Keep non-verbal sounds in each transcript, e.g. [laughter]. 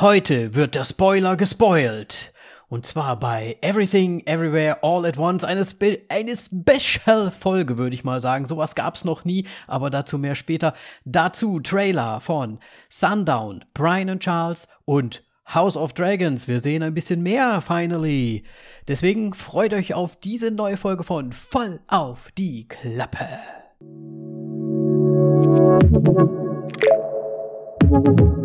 Heute wird der Spoiler gespoilt. Und zwar bei Everything, Everywhere, All at Once. Eine, Spe eine Special-Folge, würde ich mal sagen. Sowas gab's noch nie, aber dazu mehr später. Dazu Trailer von Sundown, Brian und Charles und House of Dragons. Wir sehen ein bisschen mehr, finally. Deswegen freut euch auf diese neue Folge von Voll auf die Klappe. [laughs]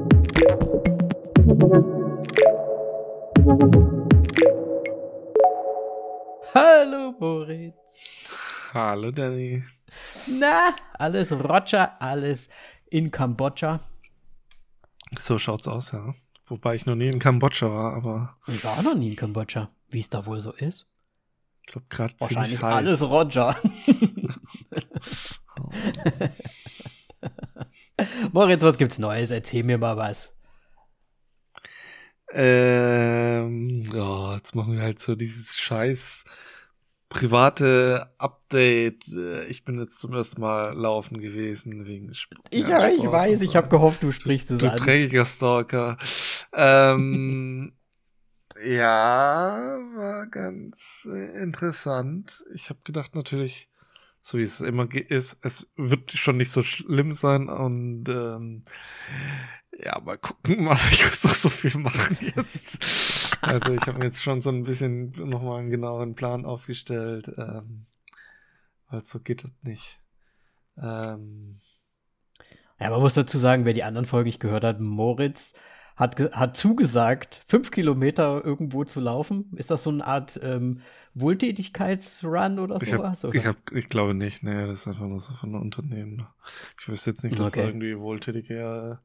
Hallo Moritz. Hallo Danny. Na, alles Roger, alles in Kambodscha. So schaut's aus, ja. Wobei ich noch nie in Kambodscha war, aber. Ich war auch noch nie in Kambodscha. Wie es da wohl so ist? Ich glaube gerade Wahrscheinlich heiß. alles Roger. Oh. [laughs] [laughs] Moritz, was gibt's Neues? Erzähl mir mal was. Ähm, ja, jetzt machen wir halt so dieses scheiß private Update. Äh, Ich bin jetzt zum ersten Mal laufen gewesen wegen Sp Ich, ja, ich weiß, ich habe gehofft, du sprichst es Du an. dreckiger Stalker. ähm, [laughs] ja, war ganz äh, interessant. Ich habe gedacht natürlich, so wie es immer ist, es wird schon nicht so schlimm sein und ähm, ja, mal gucken, [laughs] mal, ich muss doch so viel machen jetzt. Also ich habe mir jetzt schon so ein bisschen nochmal einen genaueren Plan aufgestellt, ähm, weil so geht das nicht. Ähm, Ja, man muss dazu sagen, wer die anderen Folgen nicht gehört hat, Moritz hat, hat zugesagt, fünf Kilometer irgendwo zu laufen. Ist das so eine Art ähm, Wohltätigkeitsrun oder Ich, sowas? hab, oder? ich, hab, ich glaube nicht, nee, das ist einfach nur so von einem Unternehmen. Ich wüsste jetzt nicht, dass Okay. da irgendwie wohltätiger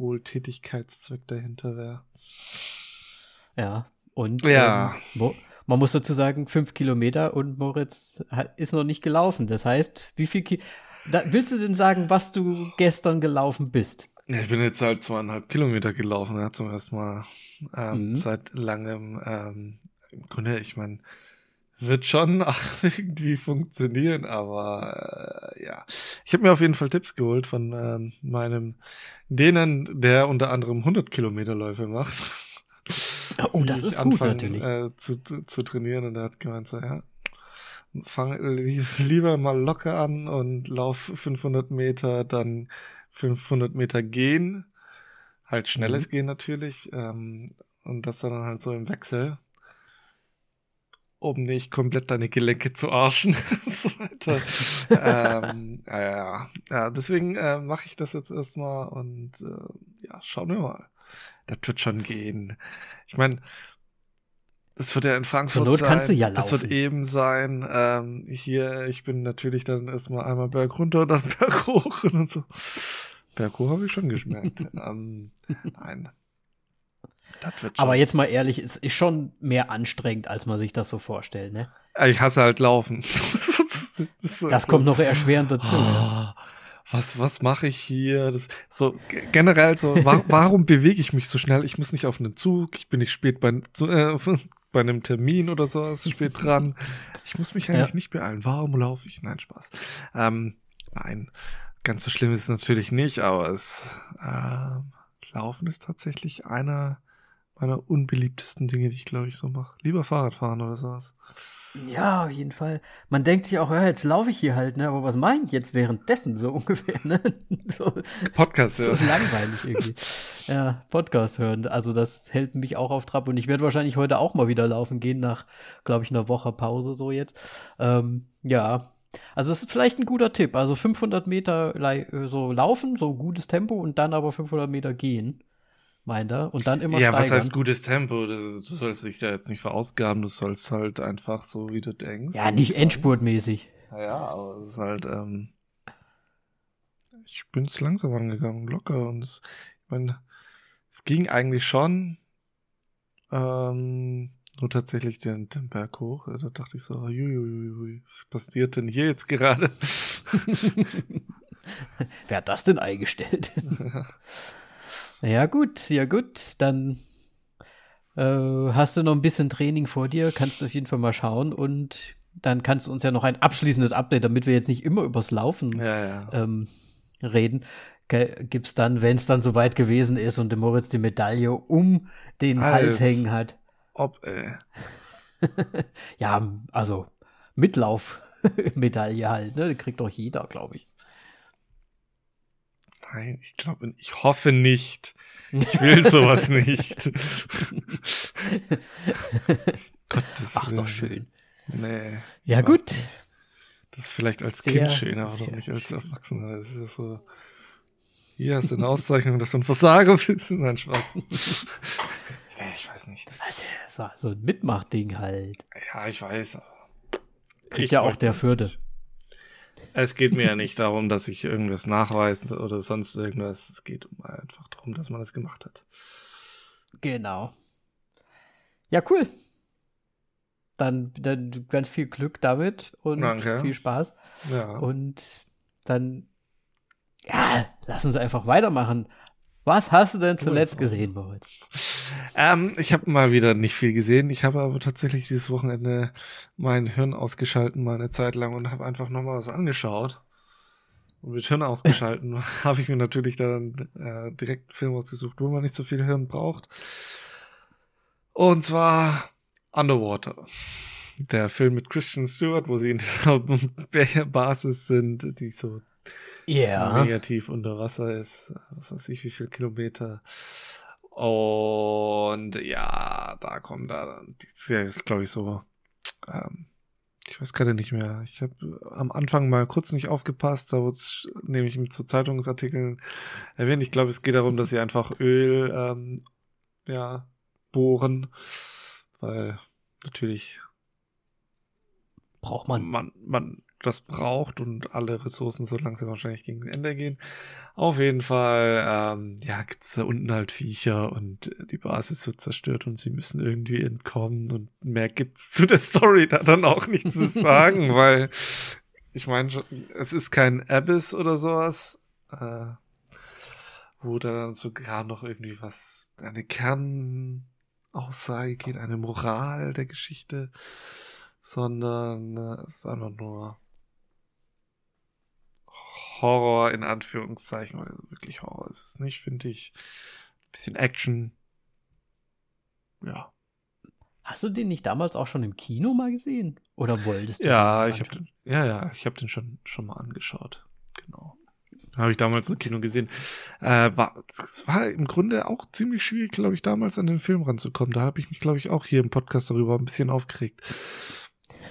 Wohltätigkeitszweck dahinter wäre. Ja, und Ja. Ähm, man muss dazu sagen, fünf Kilometer und Moritz hat, ist noch nicht gelaufen. Das heißt, wie viel Ki da, Willst du denn sagen, was du gestern gelaufen bist? Ja, ich bin jetzt halt zweieinhalb Kilometer gelaufen, ja, zum ersten Mal ähm, Mhm. seit langem. Ähm, Im Grunde, ich meine, wird schon [laughs] irgendwie funktionieren, aber äh, ja. Ich habe mir auf jeden Fall Tipps geholt von ähm, meinem, denen, der unter anderem 100 Kilometerläufe macht. Oh, das ist gut anfange, natürlich. Äh, zu, zu trainieren und er hat gemeint, so, ja, fang li [laughs] lieber mal locker an und lauf 500 Meter, dann 500 Meter gehen, halt schnelles Mhm. Gehen natürlich, ähm, und das dann halt so im Wechsel, um nicht komplett deine Gelenke zu arschen [laughs] und so weiter. ähm, ja, ja, ja, deswegen äh, mache ich das jetzt erstmal und äh, ja, schauen wir mal. Das wird schon gehen. Ich meine, das wird ja in Frankfurt Not sein. kannst du ja Das wird laufen. eben sein. Ähm, hier, ich bin natürlich dann erstmal einmal Berg runter und dann [laughs] Berg hoch und so. Berg hoch habe ich schon geschmeckt. [laughs] ähm, nein. Das. Aber jetzt mal ehrlich, es ist schon mehr anstrengend, als man sich das so vorstellt, ne? ich hasse halt Laufen. [laughs] das Das kommt noch erschwerend dazu. Ah, Was, was mache ich hier? Das, so ge- generell so, wa [laughs] warum bewege ich mich so schnell? Ich muss nicht auf einen Zug, ich bin nicht spät bei, zu, äh, [laughs] bei einem Termin oder so, ist spät dran. Ich muss mich eigentlich Ja. nicht beeilen. Warum laufe ich? Nein, Spaß. Ähm, nein, ganz so schlimm ist es natürlich nicht, aber es ähm, Laufen ist tatsächlich einer meiner unbeliebtesten Dinge, die ich glaube ich so mache. Lieber Fahrradfahren oder sowas. Ja, auf jeden Fall. Man denkt sich auch, ja, jetzt laufe ich hier halt, ne? Aber was ich jetzt währenddessen so [laughs] ungefähr, ne? So, Podcast, so ja. langweilig irgendwie. [laughs] Ja, Podcast hören. Also das hält mich auch auf Trab und ich werde wahrscheinlich heute auch mal wieder laufen gehen, nach, glaube ich, einer Woche Pause so jetzt. Ähm, ja. Also das ist vielleicht ein guter Tipp. Also 500 Meter äh, so laufen, so gutes Tempo und dann aber 500 Meter gehen, meint er. Und dann immer Ja, steigern. was heißt gutes Tempo? Du sollst dich da jetzt nicht verausgaben, du sollst halt einfach so, wie du denkst. Ja, nicht endspurtmäßig. Ja, aber es ist halt, ähm, ich bin es langsam angegangen, locker und es, ich meine, es ging eigentlich schon, ähm, nur tatsächlich den, den Berg hoch. Da dachte ich so, juiuiui, was passiert denn hier jetzt gerade? Wer hat das denn eingestellt? Ja, gut, ja, gut. Dann äh, hast du noch ein bisschen Training vor dir, kannst du auf jeden Fall mal schauen und dann kannst du uns ja noch ein abschließendes Update, damit wir jetzt nicht immer übers Laufen ja, ja. ähm, reden. gibt es dann, wenn es dann soweit gewesen ist und der Moritz die Medaille um den Als Hals hängen hat. Ob, äh. [laughs] ja, also Mitlaufmedaille halt, ne? Die kriegt doch jeder, glaube ich. Nein, ich glaube, ich hoffe nicht. Ich will sowas nicht. [laughs] Gottes Ach, doch schön. Nee. Ja, gut. Das ist vielleicht als sehr, Kind schön, aber doch nicht als Erwachsener. Das ist ja so. Hier hast du eine Auszeichnung, dass du ein Versager bist. Nein, Spaß. ich weiß nicht. Also, so ein Mitmachding halt. Ja, ich weiß. Kriegt ja auch der Fürde. Es geht mir ja nicht darum, dass ich irgendwas nachweise oder sonst irgendwas. Es geht einfach darum, dass man das gemacht hat. Genau. Ja, cool. Dann, dann ganz viel Glück damit und Danke. viel Spaß. Ja. Und dann, ja, lass uns einfach weitermachen. Was hast du denn zuletzt gesehen, Moritz? Ähm, ich habe mal wieder nicht viel gesehen. Ich habe aber tatsächlich dieses Wochenende mein Hirn ausgeschalten, mal eine Zeit lang, und habe einfach nochmal was angeschaut. Und mit Hirn ausgeschalten [laughs] habe ich mir natürlich dann äh, direkt einen Film ausgesucht, wo man nicht so viel Hirn braucht. Und zwar Underwater. Der Film mit Christian Stewart, wo sie in dieser [laughs] Basis sind, die so yeah. negativ unter Wasser ist. Was weiß ich, wie viele Kilometer. Und ja, da kommt da, ja, glaube ich, so, ähm, ich weiß gerade nicht mehr. Ich habe am Anfang mal kurz nicht aufgepasst, da wurde es nämlich so Zeitungsartikeln erwähnt. Ich glaube, es geht darum, dass sie einfach Öl, ähm, ja, bohren weil natürlich braucht man. man. Man das braucht und alle Ressourcen so langsam wahrscheinlich gegen Ende gehen. Auf jeden Fall, ähm, ja, gibt es da unten halt Viecher und die Basis wird zerstört und sie müssen irgendwie entkommen und mehr gibt's zu der Story da dann auch nicht zu [laughs] sagen, weil ich meine, es ist kein Abyss oder sowas, äh, wo da dann sogar noch irgendwie was, eine Kern, Aussage geht, eine Moral der Geschichte, sondern äh, es ist einfach nur Horror in Anführungszeichen, weil wirklich Horror ist es nicht, finde ich. Ein bisschen Action. Ja. Hast du den nicht damals auch schon im Kino mal gesehen? Oder wolltest du? Ja, ich habe den, ja, ja, ich habe den schon, schon mal angeschaut. Genau. Habe ich damals Gut. im Kino gesehen. Äh, war, es war im Grunde auch ziemlich schwierig, glaube ich, damals an den Film ranzukommen. Da habe ich mich, glaube ich, auch hier im Podcast darüber ein bisschen aufgeregt.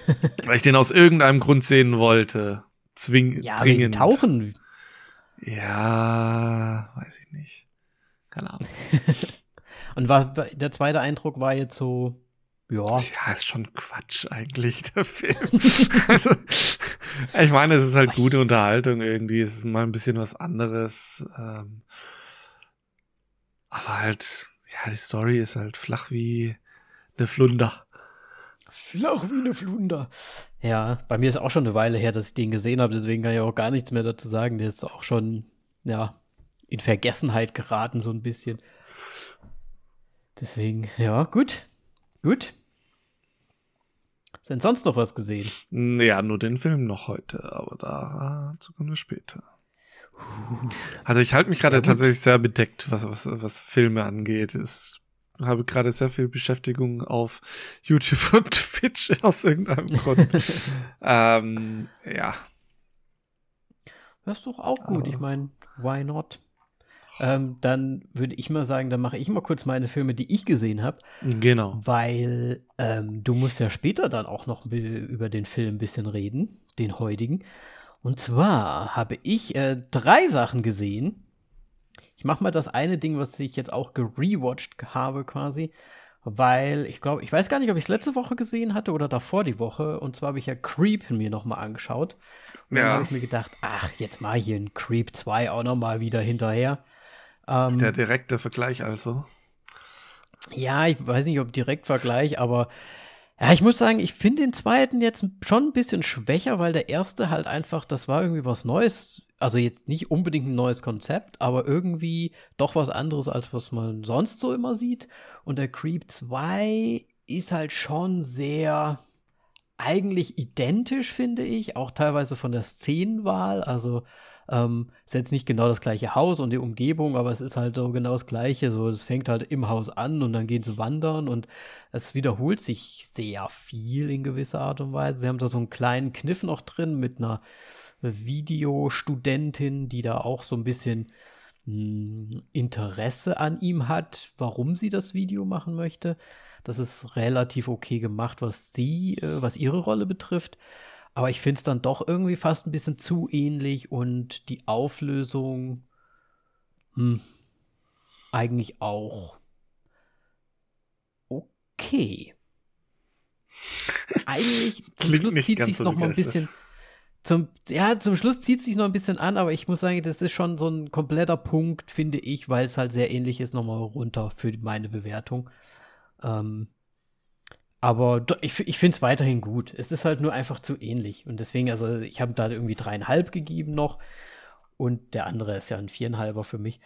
[laughs] Weil ich den aus irgendeinem Grund sehen wollte. Zwing ja, dringend. Tauchen. Ja, weiß ich nicht. Keine Ahnung. [laughs] Und war, der zweite Eindruck war jetzt so, ja. Ja, ist schon Quatsch eigentlich, der Film. [laughs] also, ich meine, es ist halt gute Unterhaltung irgendwie. Es ist mal ein bisschen was anderes. Ähm, aber halt, ja, die Story ist halt flach wie eine Flunder. Flach wie eine Flunder. Ja, bei mir ist auch schon eine Weile her, dass ich den gesehen habe, deswegen kann ich auch gar nichts mehr dazu sagen. Der ist auch schon, ja, in Vergessenheit geraten, so ein bisschen. Deswegen, ja, gut. Gut. Denn sonst noch was gesehen? Ja, nur den Film noch heute, aber dazu kommen wir später. Also ich halte mich gerade ja, tatsächlich sehr bedeckt, was, was, was Filme angeht. Ich habe gerade sehr viel Beschäftigung auf YouTube [laughs] und Twitch aus irgendeinem Grund. [laughs] ähm, ja. Das ist doch auch gut. Ich meine, why not? ähm, dann würde ich mal sagen, dann mache ich mal kurz meine Filme, die ich gesehen habe. Genau. Weil ähm, du musst ja später dann auch noch über den Film ein bisschen reden, den heutigen. Und zwar habe ich äh, drei Sachen gesehen. Ich mache mal das eine Ding, was ich jetzt auch gerewatcht habe quasi weil ich glaube, ich weiß gar nicht, ob ich es letzte Woche gesehen hatte oder davor die Woche. Und zwar habe ich ja Creep mir nochmal angeschaut. Und ja. dann habe ich mir gedacht, ach, jetzt mal hier ein Creep 2 auch nochmal wieder hinterher. Ähm, Der direkte Vergleich also. Ja, ich weiß nicht, ob Direktvergleich, aber ja, ich muss sagen, ich finde den zweiten jetzt schon ein bisschen schwächer, weil der erste halt einfach, das war irgendwie was Neues. Also jetzt nicht unbedingt ein neues Konzept, aber irgendwie doch was anderes, als was man sonst so immer sieht. Und der Creep 2 ist halt schon sehr eigentlich identisch, finde ich, auch teilweise von der Szenenwahl. Also ähm, ist jetzt nicht genau das gleiche Haus und die Umgebung, aber es ist halt so genau das gleiche. So, es fängt halt im Haus an und dann gehen sie wandern und es wiederholt sich sehr viel in gewisser Art und Weise. Sie haben da so einen kleinen Kniff noch drin mit einer Videostudentin, die da auch so ein bisschen hm, Interesse an ihm hat, warum sie das Video machen möchte. Das ist relativ okay gemacht, was sie, äh, was ihre Rolle betrifft. Aber ich finde es dann doch irgendwie fast ein bisschen zu ähnlich und die Auflösung hm, eigentlich auch okay. [laughs] eigentlich zum Schluss zieht sich so noch mal ein bisschen zum, ja, zum Schluss zieht es sich noch ein bisschen an, aber ich muss sagen, das ist schon so ein kompletter Punkt, finde ich, weil es halt sehr ähnlich ist, nochmal runter für meine Bewertung. Ähm, aber ich, ich finde es weiterhin gut. Es ist halt nur einfach zu ähnlich. Und deswegen, also ich habe da irgendwie dreieinhalb gegeben noch. Und der andere ist ja ein viereinhalber für mich.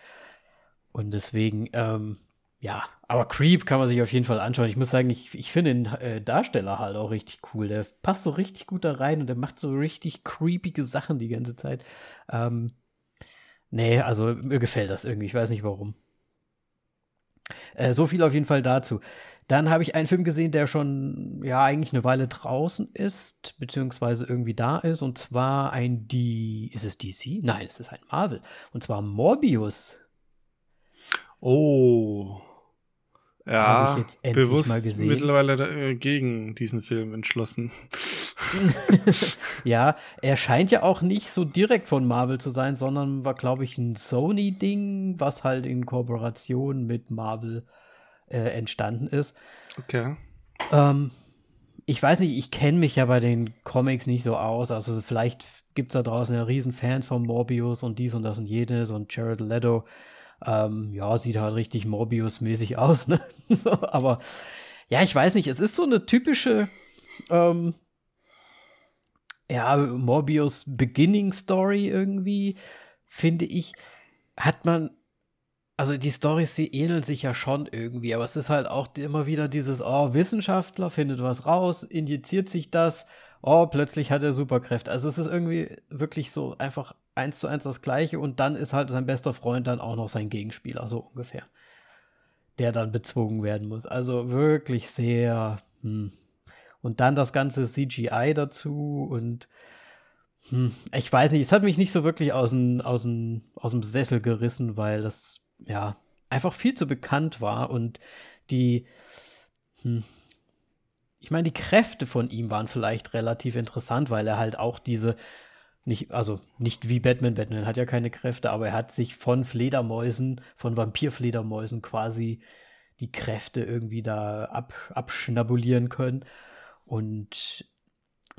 Und deswegen, ähm, ja, aber Creep kann man sich auf jeden Fall anschauen. Ich muss sagen, ich, ich finde den äh, Darsteller halt auch richtig cool. Der passt so richtig gut da rein und der macht so richtig creepige Sachen die ganze Zeit. Ähm, nee, also mir gefällt das irgendwie. Ich weiß nicht warum. Äh, so viel auf jeden Fall dazu. Dann habe ich einen Film gesehen, der schon ja eigentlich eine Weile draußen ist, beziehungsweise irgendwie da ist, und zwar ein die ist es DC? Nein, es ist ein Marvel. Und zwar Morbius. Oh. Ja, ich jetzt bewusst mal gesehen. mittlerweile äh, gegen diesen Film entschlossen. [laughs] [laughs] ja, er scheint ja auch nicht so direkt von Marvel zu sein, sondern war, glaube ich, ein Sony-Ding, was halt in Kooperation mit Marvel äh, entstanden ist. Okay. Ähm, ich weiß nicht, ich kenne mich ja bei den Comics nicht so aus. Also vielleicht gibt es da draußen ja riesen Fans von Morbius und dies und das und jenes und Jared Leto. Ähm, ja, sieht halt richtig Morbius-mäßig [laughs] aus, ne? so, aber ja, ich weiß nicht, es ist so eine typische ähm, ja, Morbius Beginning Story irgendwie, finde ich, hat man also die Storys, sie ähneln sich ja schon irgendwie, aber es ist halt auch immer wieder dieses, oh, Wissenschaftler findet was raus, injiziert sich das, oh, plötzlich hat er Superkräfte. Also es ist irgendwie wirklich so einfach eins zu eins das Gleiche und dann ist halt sein bester Freund dann auch noch sein Gegenspieler, so ungefähr. Der dann bezwungen werden muss. Also wirklich sehr. Hm. Und dann das ganze CGI dazu und hm, ich weiß nicht, es hat mich nicht so wirklich aus dem, aus, dem, aus dem Sessel gerissen, weil das ja, einfach viel zu bekannt war und die, hm, ich meine, die Kräfte von ihm waren vielleicht relativ interessant, weil er halt auch diese, nicht, also nicht wie Batman, Batman hat ja keine Kräfte, aber er hat sich von Fledermäusen, von Vampirfledermäusen quasi die Kräfte irgendwie da ab, abschnabulieren können. Und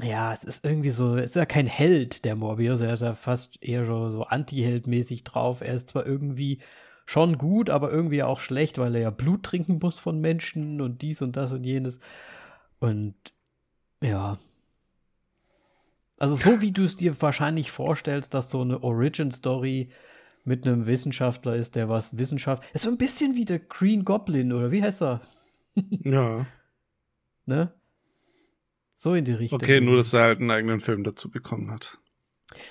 ja, es ist irgendwie so, es ist ja kein Held, der Morbius, er ist ja fast eher so, so anti-Held-mäßig drauf. Er ist zwar irgendwie schon gut, aber irgendwie auch schlecht, weil er ja Blut trinken muss von Menschen und dies und das und jenes. Und ja. Also so wie du es dir wahrscheinlich vorstellst, dass so eine Origin-Story mit einem Wissenschaftler ist, der was Wissenschaft. Ist so ein bisschen wie der Green Goblin, oder wie heißt er? [laughs] ja. Ne? So in die Richtung. Okay, nur dass er halt einen eigenen Film dazu bekommen hat.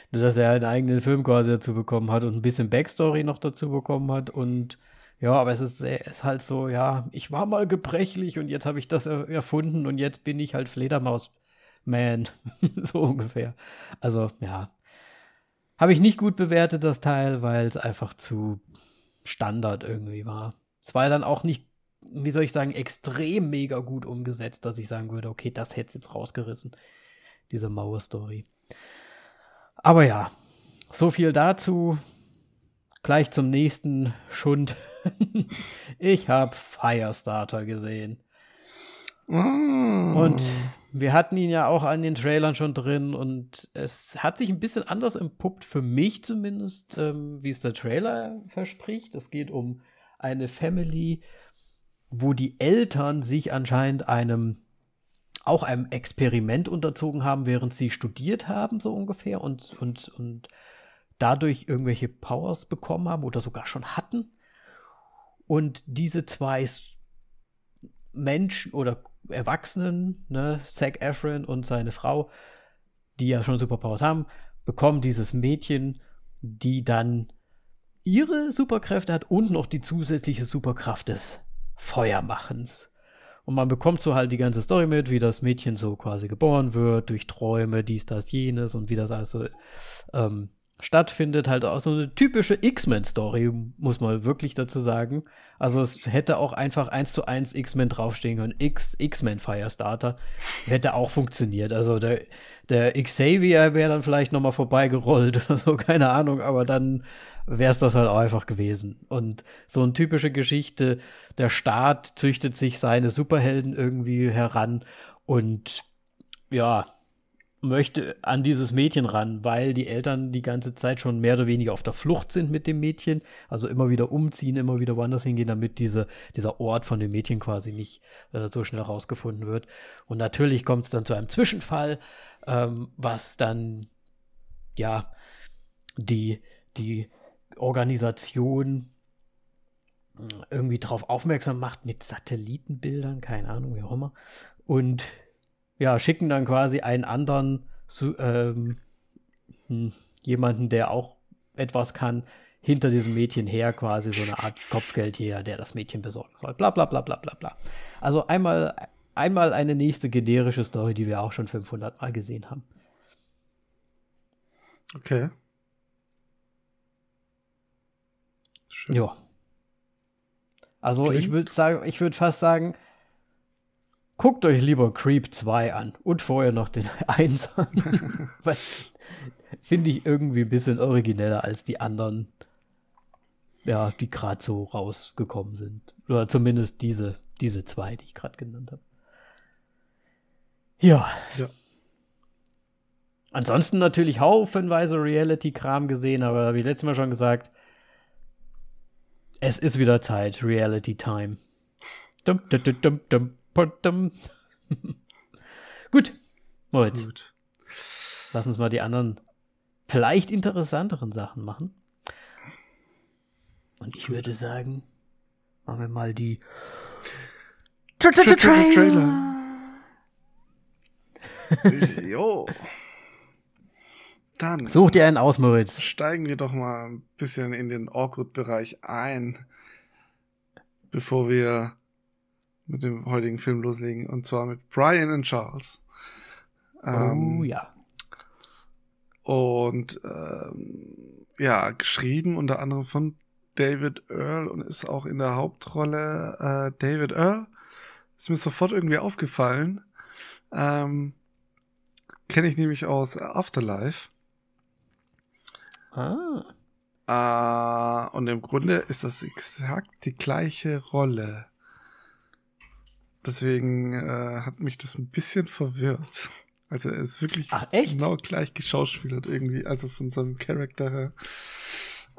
Nur, dass er einen eigenen Film quasi dazu bekommen hat und ein bisschen Backstory noch dazu bekommen hat und ja, aber es ist, es ist halt so, ja, ich war mal gebrechlich und jetzt habe ich das erfunden und jetzt bin ich halt Fledermaus-Man. [laughs] so ungefähr. Also, ja. Habe ich nicht gut bewertet, das Teil, weil es einfach zu Standard irgendwie war. Es war dann auch nicht, wie soll ich sagen, extrem mega gut umgesetzt, dass ich sagen würde, okay, das hätte es jetzt rausgerissen. Diese Mauer-Story. Aber ja, so viel dazu. Gleich zum nächsten Schund. [laughs] ich habe Firestarter gesehen. Oh. Und wir hatten ihn ja auch an den Trailern schon drin und es hat sich ein bisschen anders empuppt, für mich zumindest, ähm, wie es der Trailer verspricht. Es geht um eine Family, wo die Eltern sich anscheinend einem auch einem Experiment unterzogen haben, während sie studiert haben, so ungefähr, und, und, und dadurch irgendwelche Powers bekommen haben oder sogar schon hatten. Und diese zwei Menschen oder Erwachsenen, ne, Zac Efron und seine Frau, die ja schon Superpowers haben, bekommen dieses Mädchen, die dann ihre Superkräfte hat und noch die zusätzliche Superkraft des Feuermachens. Und man bekommt so halt die ganze Story mit, wie das Mädchen so quasi geboren wird, durch Träume, dies, das, jenes und wie das also ähm, stattfindet. Halt auch so eine typische X-Men-Story, muss man wirklich dazu sagen. Also es hätte auch einfach eins zu eins X-Men draufstehen können. X, X-Men Firestarter hätte auch funktioniert. Also der, der Xavier wäre dann vielleicht nochmal vorbeigerollt [laughs] oder so, keine Ahnung, aber dann wäre es das halt auch einfach gewesen. Und so eine typische Geschichte, der Staat züchtet sich seine Superhelden irgendwie heran und ja, möchte an dieses Mädchen ran, weil die Eltern die ganze Zeit schon mehr oder weniger auf der Flucht sind mit dem Mädchen, also immer wieder umziehen, immer wieder woanders hingehen, damit diese, dieser Ort von dem Mädchen quasi nicht äh, so schnell rausgefunden wird. Und natürlich kommt es dann zu einem Zwischenfall, ähm, was dann ja die, die Organisation irgendwie darauf aufmerksam macht mit Satellitenbildern, keine Ahnung, wie auch immer. Und ja, schicken dann quasi einen anderen, zu, ähm, hm, jemanden, der auch etwas kann, hinter diesem Mädchen her, quasi so eine Art Kopfgeldjäger, der das Mädchen besorgen soll. Bla bla bla bla bla bla. Also einmal, einmal eine nächste generische Story, die wir auch schon 500 Mal gesehen haben. Okay. Schön. Ja. Also Klingt. ich würde sagen, ich würde fast sagen, guckt euch lieber Creep 2 an und vorher noch den 1 an. Finde ich irgendwie ein bisschen origineller als die anderen, ja, die gerade so rausgekommen sind. Oder zumindest diese, diese zwei, die ich gerade genannt habe. Ja. ja. Ansonsten natürlich haufenweise Reality-Kram gesehen, aber wie letztes Mal schon gesagt, es ist wieder Zeit, Reality Time. Dum, dum, dum, dum, dum. [laughs] Gut, Moritz. Gut. Lass uns mal die anderen, vielleicht interessanteren Sachen machen. Und ich würde sagen, machen wir mal die Tra -tra -tra Trailer. [laughs] Jo. Dann Such dir einen aus, Moritz. Steigen wir doch mal ein bisschen in den Awkward-Bereich ein, bevor wir mit dem heutigen Film loslegen. Und zwar mit Brian und Charles. Ähm, oh ja. Und ähm, ja, geschrieben unter anderem von David Earl und ist auch in der Hauptrolle äh, David Earl. Ist mir sofort irgendwie aufgefallen. Ähm, Kenne ich nämlich aus Afterlife. Ah. Äh, und im Grunde ist das exakt die gleiche Rolle. Deswegen äh, hat mich das ein bisschen verwirrt. Also er ist wirklich Ach, genau gleich geschauspielert irgendwie, also von seinem Charakter her.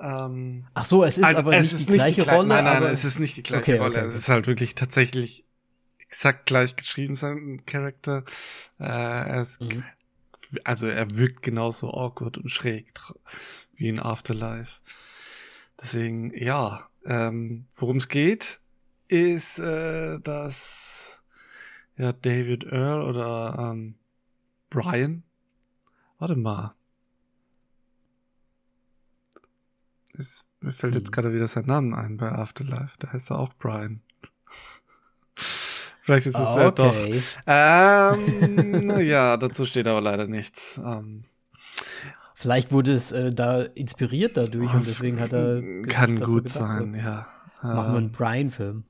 Ähm, Ach so, es ist also aber es nicht, ist die, gleiche die Rolle. Nein, nein, es ist nicht die gleiche okay, Rolle. Okay, es ist halt wirklich tatsächlich exakt gleich geschrieben, sein Charakter. Äh, er ist, mhm. also er wirkt genauso awkward und schräg wie in Afterlife. Deswegen, ja, ähm, worum es geht, ist, äh, dass ja, David Earl oder ähm, Brian, warte mal, ist, mir fällt hm. jetzt gerade wieder sein Name ein bei Afterlife, da heißt er auch Brian. Vielleicht ist es okay. [laughs] ja doch. Ähm, naja, dazu steht aber leider nichts. Ähm, Vielleicht wurde es äh, da inspiriert dadurch und deswegen hat er. Gesagt, kann gut sein, hat. ja. Machen wir einen ähm, Brian-Film.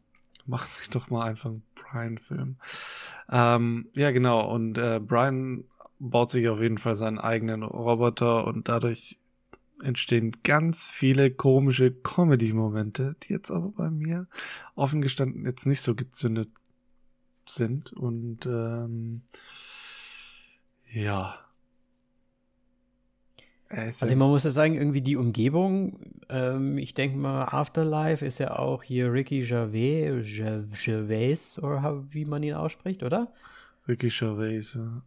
Mach ich doch mal einfach einen Brian-Film. Ähm, ja, genau. Und äh, Brian baut sich auf jeden Fall seinen eigenen Roboter und dadurch entstehen ganz viele komische Comedy-Momente, die jetzt aber bei mir offen gestanden jetzt nicht so gezündet sind. Und ähm, ja, also man muss ja sagen, irgendwie die Umgebung, ähm, ich denke mal, Afterlife ist ja auch hier Ricky Gervais, Gervais, oder wie man ihn ausspricht, oder? Ricky Gervais, ja.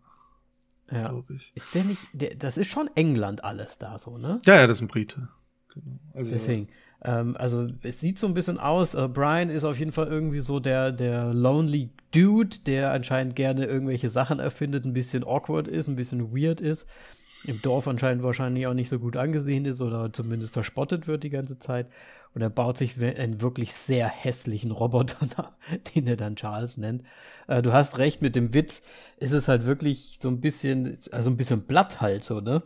Ja. Ist der nicht, der, das ist schon England alles da so, ne? Ja, ja, das ist ein Brite. Genau. Also, Deswegen. Ähm, also es sieht so ein bisschen aus. Äh, Brian ist auf jeden Fall irgendwie so der, der lonely Dude, der anscheinend gerne irgendwelche Sachen erfindet, ein bisschen awkward ist, ein bisschen weird ist. Im Dorf anscheinend wahrscheinlich auch nicht so gut angesehen ist oder zumindest verspottet wird die ganze Zeit. Und er baut sich einen wirklich sehr hässlichen Roboter, [laughs] den er dann Charles nennt. Äh, du hast recht mit dem Witz. Ist es halt wirklich so ein bisschen, also ein bisschen blatt halt so, ne?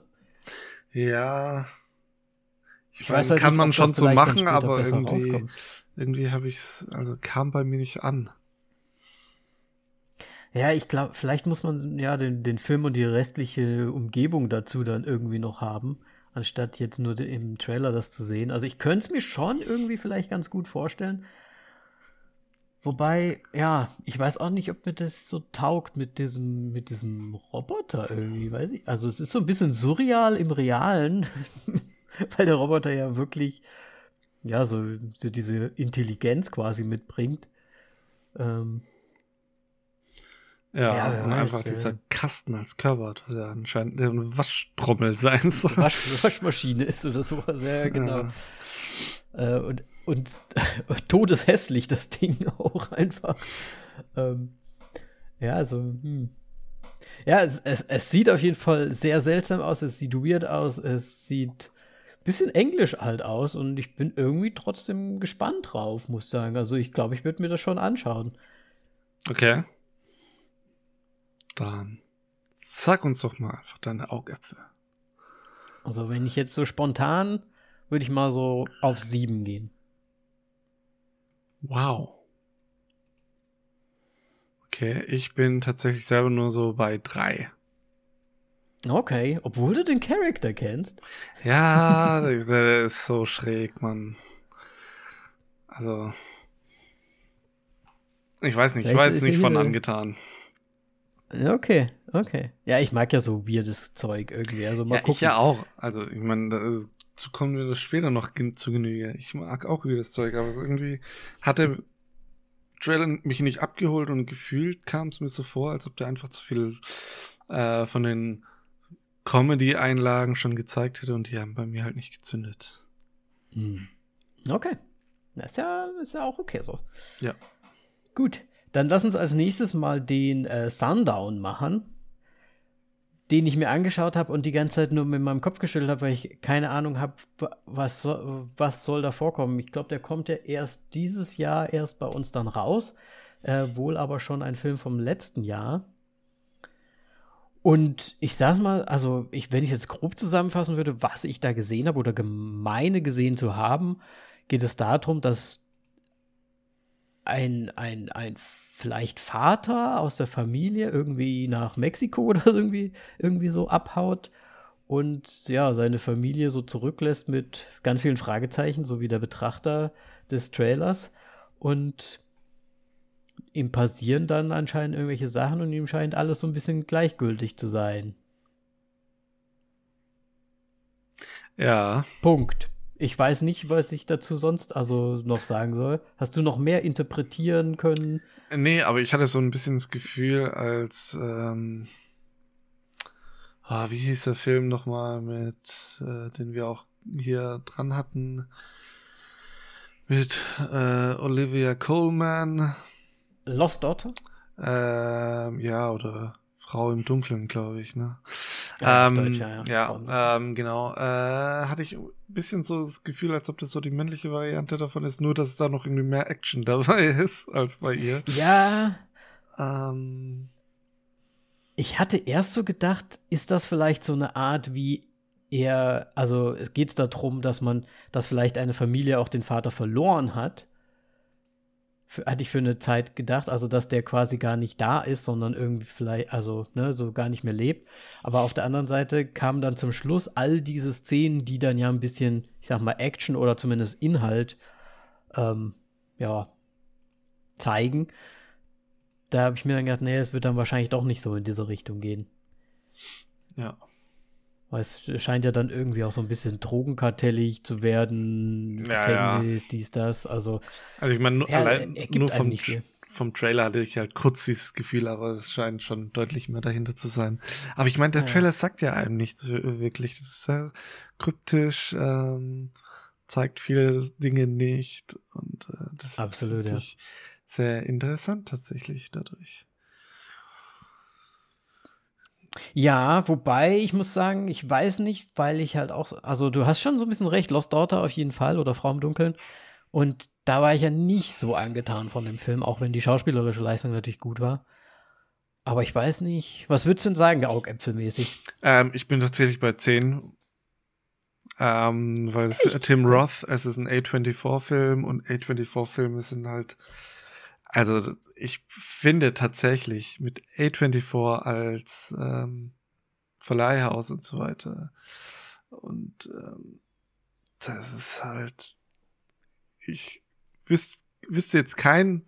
Ja, ich, weiß halt kann nicht, man schon so machen, aber irgendwie, irgendwie habe ich es, also kam bei mir nicht an. Ja, ich glaube, vielleicht muss man ja den, den Film und die restliche Umgebung dazu dann irgendwie noch haben, anstatt jetzt nur im Trailer das zu sehen. Also ich könnte es mir schon irgendwie vielleicht ganz gut vorstellen. Wobei, ja, ich weiß auch nicht, ob mir das so taugt mit diesem, mit diesem Roboter irgendwie, weiß. Also es ist so ein bisschen surreal im Realen. [laughs] weil der Roboter ja wirklich, ja, so, so diese Intelligenz quasi mitbringt. Ähm, ja, ja und einfach dieser Kasten als Körper, was ja anscheinend eine Waschtrommel sein soll. Wasch, [laughs] Waschmaschine ist oder sowas, ja, genau. Ja. Äh, und, und [laughs] todeshässlich das Ding [laughs] auch einfach. Ähm, ja, also, hm. Ja, es, es, es, sieht auf jeden Fall sehr seltsam aus, es sieht weird aus, es sieht bisschen englisch halt aus und ich bin irgendwie trotzdem gespannt drauf, muss ich sagen. Also ich glaube, ich würde mir das schon anschauen. Okay. Dann sag uns doch mal einfach deine Augäpfel. Also wenn ich jetzt so spontan, würde ich mal so auf sieben gehen. Wow. Okay, ich bin tatsächlich selber nur so bei drei. Okay, obwohl du den Charakter kennst. Ja, [laughs] der ist so schräg, Mann. Also. Ich weiß nicht, ich war jetzt nicht von angetan. Okay, okay. Ja, ich mag ja so weirdes Zeug irgendwie. Also mal ja, gucken. Ich ja auch. Also, ich meine, dazu kommen wir das später noch zu Genüge. Ich mag auch weirdes Zeug, aber irgendwie hat der Trailer mich nicht abgeholt und gefühlt kam es mir so vor, als ob der einfach zu viel äh, von den Comedy-Einlagen schon gezeigt hätte und die haben bei mir halt nicht gezündet. Hm. Okay. Das ist ja, ist ja auch okay so. Ja. Gut, dann lass uns als nächstes mal den äh, Sundown machen, den ich mir angeschaut habe und die ganze Zeit nur mit meinem Kopf geschüttelt habe, weil ich keine Ahnung habe, was, so, was soll da vorkommen. Ich glaube, der kommt ja erst dieses Jahr erst bei uns dann raus. Äh, wohl aber schon ein Film vom letzten Jahr. Und ich sag's mal, also ich, wenn ich jetzt grob zusammenfassen würde, was ich da gesehen habe oder gemeine gesehen zu haben, geht es darum, dass ein, ein, ein vielleicht Vater aus der Familie irgendwie nach Mexiko [laughs] oder irgendwie, irgendwie so abhaut und ja, seine Familie so zurücklässt mit ganz vielen Fragezeichen, so wie der Betrachter des Trailers. Und ihm passieren dann anscheinend irgendwelche Sachen und ihm scheint alles so ein bisschen gleichgültig zu sein. Ja. Punkt. Ich weiß nicht, was ich dazu sonst also noch sagen soll. Hast du noch mehr interpretieren können? Nee, aber ich hatte so ein bisschen das Gefühl, als ähm, ah, wie hieß der Film nochmal mit, äh, den wir auch hier dran hatten, mit äh, Olivia Coleman. Lost Daughter? Ähm, ja, oder Frau im Dunkeln, glaube ich, ne? Ja, ähm, Deutsch, ja, ja. ja ähm, genau. Äh, hatte ich ein bisschen so das Gefühl, als ob das so die männliche Variante davon ist, nur dass da noch irgendwie mehr Action dabei [laughs] ist als bei ihr. Ja. Ähm, ich hatte erst so gedacht, ist das vielleicht so eine Art wie er, also es geht darum, dass man, dass vielleicht eine Familie auch den Vater verloren hat hatte ich für eine Zeit gedacht, also dass der quasi gar nicht da ist, sondern irgendwie vielleicht, also ne, so gar nicht mehr lebt. Aber auf der anderen Seite kamen dann zum Schluss all diese Szenen, die dann ja ein bisschen, ich sag mal, Action oder zumindest Inhalt, ähm, ja, zeigen. Da habe ich mir dann gedacht, nee, es wird dann wahrscheinlich doch nicht so in diese Richtung gehen. Ja. Weil es scheint ja dann irgendwie auch so ein bisschen drogenkartellig zu werden, ja, Gefängnis, ja. dies, das. Also, also ich meine, ja, allein nur vom, vom Trailer hatte ich halt kurz dieses Gefühl, aber es scheint schon deutlich mehr dahinter zu sein. Aber ich meine, der Trailer sagt ja einem nichts wirklich. Das ist sehr kryptisch, ähm, zeigt viele Dinge nicht. Und äh, das Absolut, finde ich sehr interessant tatsächlich dadurch. Ja, wobei ich muss sagen, ich weiß nicht, weil ich halt auch, also du hast schon so ein bisschen recht, Lost Daughter auf jeden Fall oder Frau im Dunkeln. Und da war ich ja nicht so angetan von dem Film, auch wenn die schauspielerische Leistung natürlich gut war. Aber ich weiß nicht, was würdest du denn sagen, Augäpfelmäßig? Ähm, ich bin tatsächlich bei 10. Ähm, weil es? Tim Roth, es ist ein A24-Film und A24-Filme sind halt, also ich finde tatsächlich mit A24 als ähm, Verleihhaus und so weiter und ähm, das ist halt, ich wüs wüsste jetzt keinen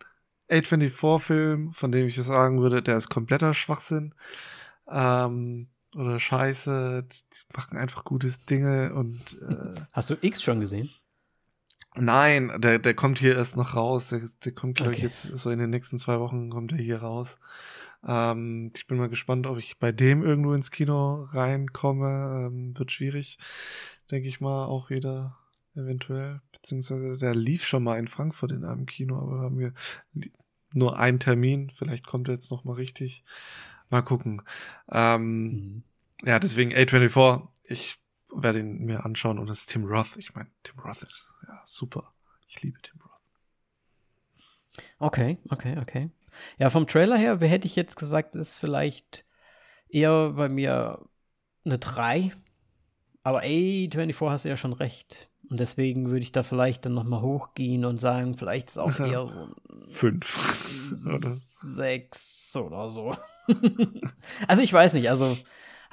A24-Film, von dem ich sagen würde, der ist kompletter Schwachsinn. Ähm, oder Scheiße, die machen einfach gutes Dinge und äh, Hast du X schon gesehen? Nein, der, der kommt hier erst noch raus. Der, der kommt, glaube ich, Okay. jetzt so in den nächsten zwei Wochen kommt er hier raus. Ähm, ich bin mal gespannt, ob ich bei dem irgendwo ins Kino reinkomme. Ähm, wird schwierig, denke ich mal, auch wieder eventuell. Beziehungsweise der lief schon mal in Frankfurt in einem Kino, aber da haben wir nur einen Termin. Vielleicht kommt er jetzt noch mal richtig. Mal gucken. Ähm, Mhm. ja, deswegen A24. Ich werde ihn mir anschauen und es ist Tim Roth. Ich meine, Tim Roth ist ja super. Ich liebe Tim Roth. Okay, okay, okay. Ja, vom Trailer her wer hätte ich jetzt gesagt, ist vielleicht eher bei mir eine 3. Aber A24 hast du ja schon recht. Und deswegen würde ich da vielleicht dann nochmal hochgehen und sagen, vielleicht ist auch eher so Fünf. ein [laughs] Oder? 6 oder so. [laughs] also ich weiß nicht, also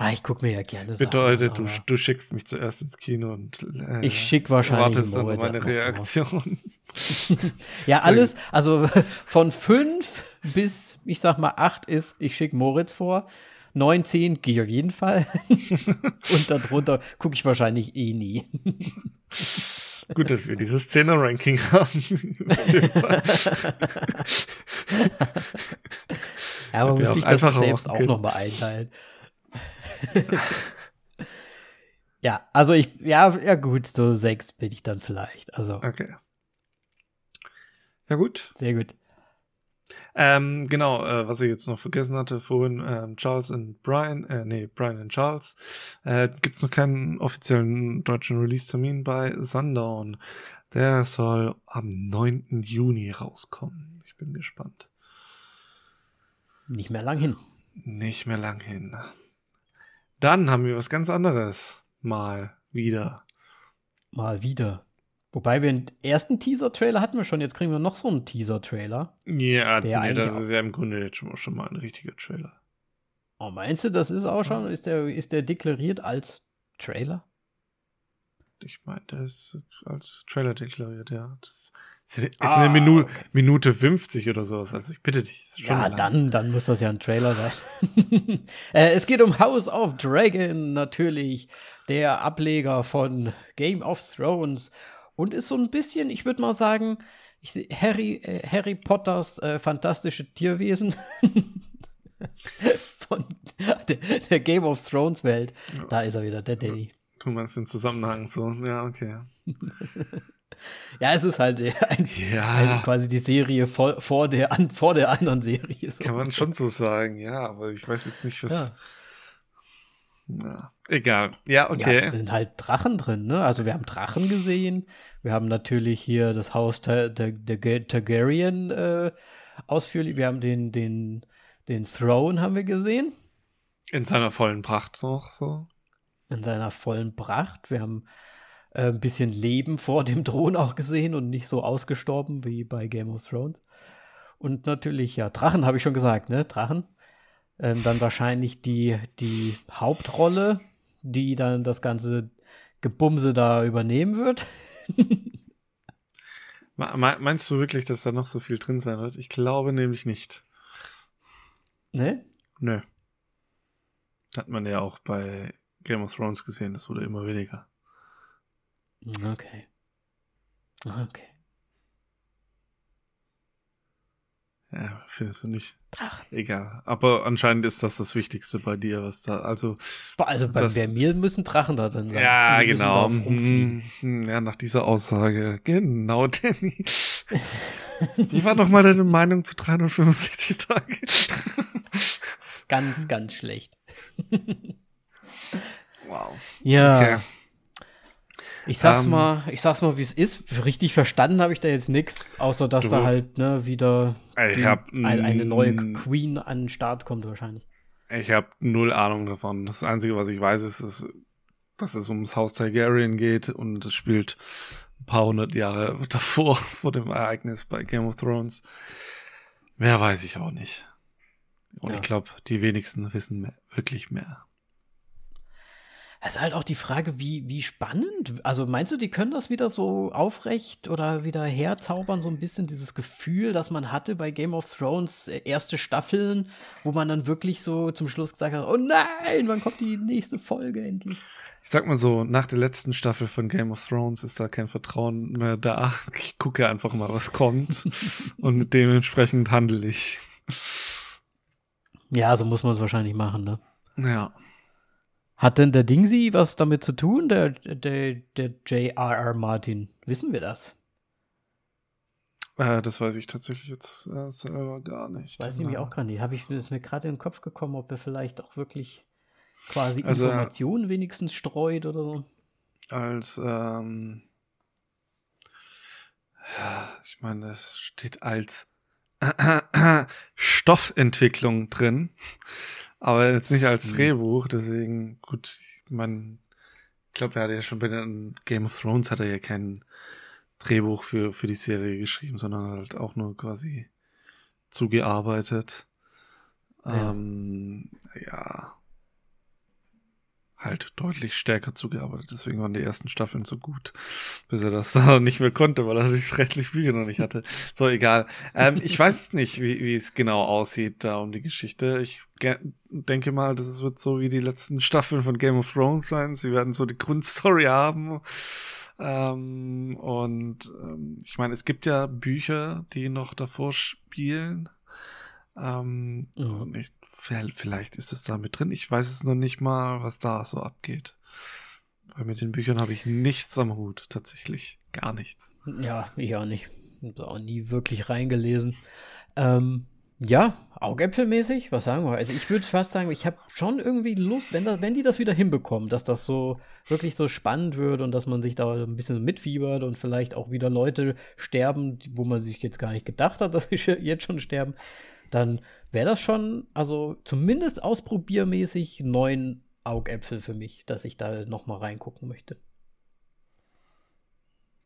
ah, ich gucke mir ja gerne Sachen Bedeutet, du, du schickst mich zuerst ins Kino und äh, Ich schick wahrscheinlich wartest dann meine. Reaktion. [laughs] Ja, [laughs] Sehr alles, also von 5 bis, ich sag mal, 8 ist, ich schicke Moritz vor. 9, 10 gehe ich auf jeden Fall. [laughs] Und darunter gucke ich wahrscheinlich eh nie. Gut, dass wir dieses 10er-Ranking haben. Ja, man muss sich das selbst auch nochmal einteilen. [laughs] ja, also ich, ja, ja gut, so 6 bin ich dann vielleicht. Also, okay. Ja, gut. sehr gut. Ähm, genau, äh, was ich jetzt noch vergessen hatte vorhin, ähm, Charles und Brian, äh, nee, Brian und Charles, äh, gibt's noch keinen offiziellen deutschen Release-Termin bei Sundown. Der soll am 9. Juni rauskommen. Ich bin gespannt. Nicht mehr lang hin. Nicht mehr lang hin. Dann haben wir was ganz anderes. Mal wieder. Mal wieder. Wobei wir den ersten Teaser-Trailer hatten wir schon, jetzt kriegen wir noch so einen Teaser-Trailer. Ja, Der nee, das ist ja im Grunde jetzt schon, schon mal ein richtiger Trailer. Oh, meinst du, das ist auch schon, ist der, ist der deklariert als Trailer? Ich meine, der ist als Trailer deklariert, ja. Das ist, ist Ah, eine Minu okay. Minute 50 oder sowas. Also ich bitte dich. Ja, lang. dann, dann muss das ja ein Trailer sein. [laughs] äh, es geht um House of Dragon, natürlich. Der Ableger von Game of Thrones. Und ist so ein bisschen, ich würde mal sagen, ich Harry, äh, Harry Potters äh, fantastische Tierwesen. [laughs] von der, der Game of Thrones Welt. Da ist er wieder, der Danny. Du meinst den Zusammenhang so. Ja, okay. [laughs] Ja, es ist halt äh, ein, Ja. ein, quasi die Serie vor, vor, der, an, vor der anderen Serie. So. Kann man schon so sagen, ja, aber ich weiß jetzt nicht, was. Ja. Ja. Egal. Ja, Ja, okay. es sind halt Drachen drin, ne? Also wir haben Drachen gesehen. Wir haben natürlich hier das Haus der, der, der Ga- Targaryen äh, ausführlich. Wir haben den, den, den Throne haben wir gesehen. In seiner vollen Pracht noch so. In seiner vollen Pracht. Wir haben ein bisschen Leben vor dem Thron auch gesehen und nicht so ausgestorben wie bei Game of Thrones. Und natürlich, ja, Drachen habe ich schon gesagt, ne? Drachen. Ähm, dann wahrscheinlich die, die Hauptrolle, die dann das ganze Gebumse da übernehmen wird. [laughs] Me- me- Meinst du wirklich, dass da noch so viel drin sein wird? Ich glaube nämlich nicht. Ne? Nö. Hat man ja auch bei Game of Thrones gesehen, das wurde immer weniger. Okay. Okay. Ja, findest du nicht. Drachen. Egal. Aber anscheinend ist das das Wichtigste bei dir, was da, also. Also bei, Das- bei mir müssen Drachen da drin sein. Ja, Die genau. rumfliegen. Hm, Ja, nach dieser Aussage. Genau, Danny. Wie war nochmal deine Meinung zu 365 Tagen? Ganz, ganz schlecht. Wow. Ja. Okay. Ich sag's Ähm, mal, ich sag's mal, wie es ist. Richtig verstanden habe ich da jetzt nichts, außer dass Du- da halt ne, wieder die- hab ein, eine neue Queen an den Start kommt wahrscheinlich. Ich habe null Ahnung davon. Das Einzige, was ich weiß, ist, dass, dass es ums Haus Targaryen geht und es spielt ein paar hundert Jahre [laughs] davor, vor dem Ereignis bei Game of Thrones. Mehr weiß ich auch nicht. Und Ja. ich glaube, die wenigsten wissen mehr, wirklich mehr. Es ist halt auch die Frage, wie, wie spannend. Also meinst du, die können das wieder so aufrecht oder wieder herzaubern, so ein bisschen dieses Gefühl, das man hatte bei Game of Thrones, äh, erste Staffeln, wo man dann wirklich so zum Schluss gesagt hat, oh nein, wann kommt die nächste Folge endlich? Ich sag mal so, nach der letzten Staffel von Game of Thrones ist da kein Vertrauen mehr da. [laughs] Ich gucke einfach mal, was kommt. [laughs] und dementsprechend handle ich. Ja, so muss man es wahrscheinlich machen, ne? Ja. Hat denn der Dingsy was damit zu tun, der, der, der J.R.R. Martin? Wissen wir das? Äh, das weiß ich tatsächlich jetzt äh, selber gar nicht. Weiß ich mich auch gar nicht. Habe ich ist mir gerade in den Kopf gekommen, ob er vielleicht auch wirklich quasi Also, Informationen wenigstens streut oder so. als ähm, ja, ich meine, es steht als [clears throat] Stoffentwicklung drin, aber jetzt nicht als Hm. Drehbuch, deswegen gut, man ich glaube, er hat ja schon bei den Game of Thrones hat er ja kein Drehbuch für für die Serie geschrieben, sondern halt auch nur quasi zugearbeitet. Ja. Ähm, ja halt deutlich stärker zugearbeitet. Deswegen waren die ersten Staffeln so gut, bis er das [laughs] dann nicht mehr konnte, weil er die rechtlich Bücher noch nicht hatte. So, egal. Ähm, ich weiß nicht, wie, wie es genau aussieht da um die Geschichte. Ich denke mal, das wird so wie die letzten Staffeln von Game of Thrones sein. Sie werden so die Grundstory haben. Ähm, und ähm, ich meine, es gibt ja Bücher, die noch davor spielen. Ähm, Mhm. und ich, vielleicht ist es da mit drin. Ich weiß es noch nicht mal, was da so abgeht. Weil mit den Büchern habe ich nichts am Hut, tatsächlich. Gar nichts. Ja, ich auch nicht. Hab auch nie wirklich reingelesen. Ähm, ja, Augäpfelmäßig, was sagen wir? Also ich würde fast sagen, ich habe schon irgendwie Lust, wenn, das, wenn die das wieder hinbekommen, dass das so wirklich so spannend wird und dass man sich da ein bisschen mitfiebert und vielleicht auch wieder Leute sterben, wo man sich jetzt gar nicht gedacht hat, [laughs] dass sie jetzt schon sterben, dann wäre das schon, also zumindest ausprobiermäßig neun Augäpfel für mich, dass ich da noch mal reingucken möchte.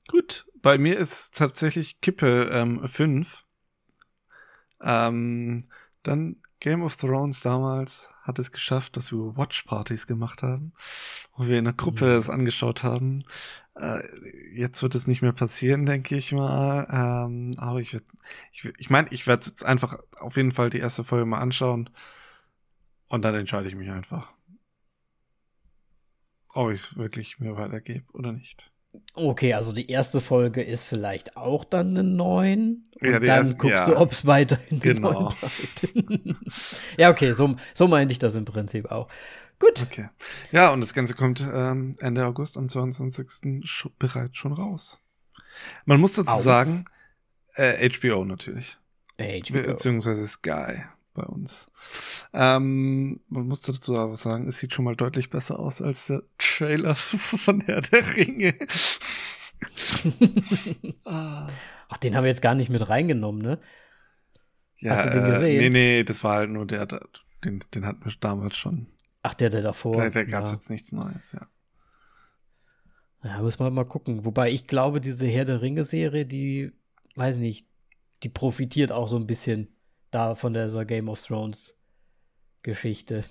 Gut, bei mir ist tatsächlich Kippe ähm, 5. Ähm, dann Game of Thrones damals hat es geschafft, dass wir Watchpartys gemacht haben, wo wir in der Gruppe Mhm. es angeschaut haben. Äh, jetzt wird es nicht mehr passieren, denke ich mal. Ähm, aber ich werd- ich, ich meine, ich werde jetzt einfach auf jeden Fall die erste Folge mal anschauen und dann entscheide ich mich einfach, ob ich es wirklich mir weitergebe oder nicht. Okay, also die erste Folge ist vielleicht auch dann eine 9. Und Ja, dann erste- guckst ja. du, ob es weiterhin eine Genau. 9 [laughs] bleibt. ja, okay, so, so meinte ich das im Prinzip auch. Gut. Okay. Ja, und das Ganze kommt ähm, Ende August am 22. Sch bereits schon raus. Man muss dazu Auf. sagen, äh, HBO natürlich. HBO. Beziehungsweise Sky bei uns. Ähm, man muss dazu aber sagen, es sieht schon mal deutlich besser aus als der Trailer [laughs] von Herr der Ringe. [laughs] ah. Ach, den haben wir jetzt gar nicht mit reingenommen, ne? Ja, Hast du den äh, gesehen? Nee, nee, das war halt nur der, der den, den hatten wir damals schon. Ach, der, der davor. Da, da gab es ja. jetzt nichts Neues, ja. Ja, muss man mal gucken. Wobei ich glaube, diese Herr der Ringe-Serie, die, weiß nicht, die profitiert auch so ein bisschen da von dieser Game of Thrones Geschichte.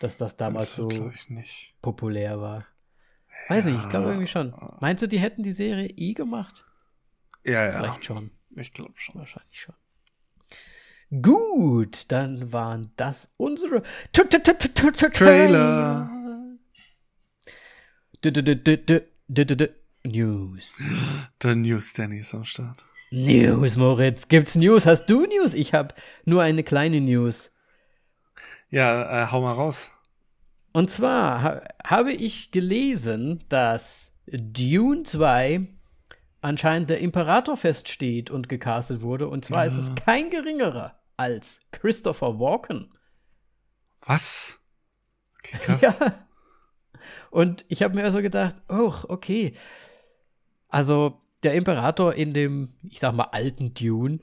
Dass das damals so ich nicht. populär war. Weiß nicht, ich glaube irgendwie schon. Meinst du, die hätten die Serie eh gemacht? Ja, ja. Vielleicht schon. Ich glaube schon. Wahrscheinlich schon. Gut, dann waren das unsere Trailer. News. Der News, Danny ist am Start. News, Moritz. Gibt's News? Hast du News? Ich hab nur eine kleine News. Ja, äh, hau mal raus. Und zwar ha habe ich gelesen, dass Dune 2 anscheinend der Imperator feststeht und gecastet wurde. Und zwar ja. ist es kein geringerer als Christopher Walken. Was? Okay, krass. [laughs] Ja. Und ich habe mir also gedacht, oh, okay. Also der Imperator in dem, ich sag mal, alten Dune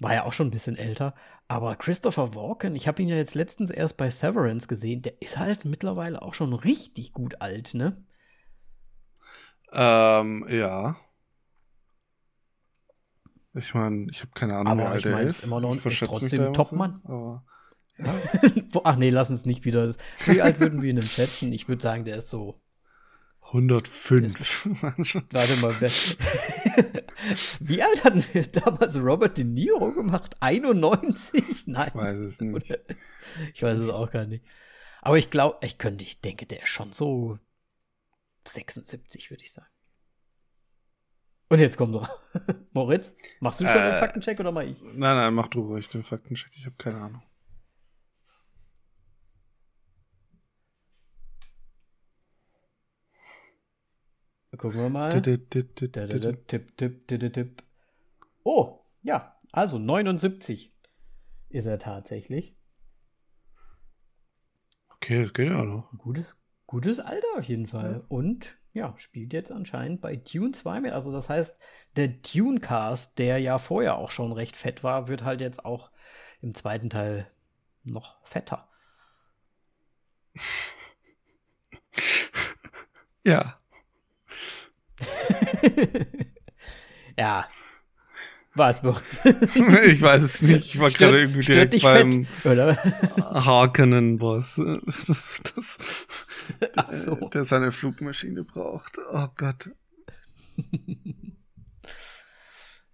war ja auch schon ein bisschen älter. Aber Christopher Walken, ich habe ihn ja jetzt letztens erst bei Severance gesehen, der ist halt mittlerweile auch schon richtig gut alt, ne? Ähm, ja. Ich meine, ich habe keine Ahnung, aber wie alt er ist. Immer noch ich trotzdem Topmann. Aber ja. [laughs] Ach nee, lass uns nicht wieder. Wie alt würden wir ihn denn schätzen? Ich würde sagen, der ist so 105. [laughs] Warte mal, wer, [laughs] wie alt hatten wir damals Robert De Niro gemacht? 91? Nein. Ich weiß es nicht. Ich weiß es auch gar nicht. Aber ich glaube, ich könnte, ich denke, der ist schon so 76, würde ich sagen. Und jetzt kommt noch. [laughs] Moritz, machst du schon äh, den Faktencheck oder mal ich? Nein, nein, mach du ruhig den Faktencheck. Ich habe keine Ahnung. Gucken wir mal. Tipp, tipp, tipp, Oh, ja, also 79 ist er tatsächlich. Okay, das geht ja noch. Gutes, gutes Alter auf jeden Fall. Ja. Und ja, spielt jetzt anscheinend bei Dune 2 mit. Also das heißt, der Dune-Cast, der ja vorher auch schon recht fett war, wird halt jetzt auch im zweiten Teil noch fetter. [laughs] ja. [laughs] ja. Was, Boris? [laughs] ich weiß es nicht. Ich war gerade irgendwie direkt beim fett, oder? Harkonnen-Boss. Das, das, der, so. der seine Flugmaschine braucht. Oh Gott.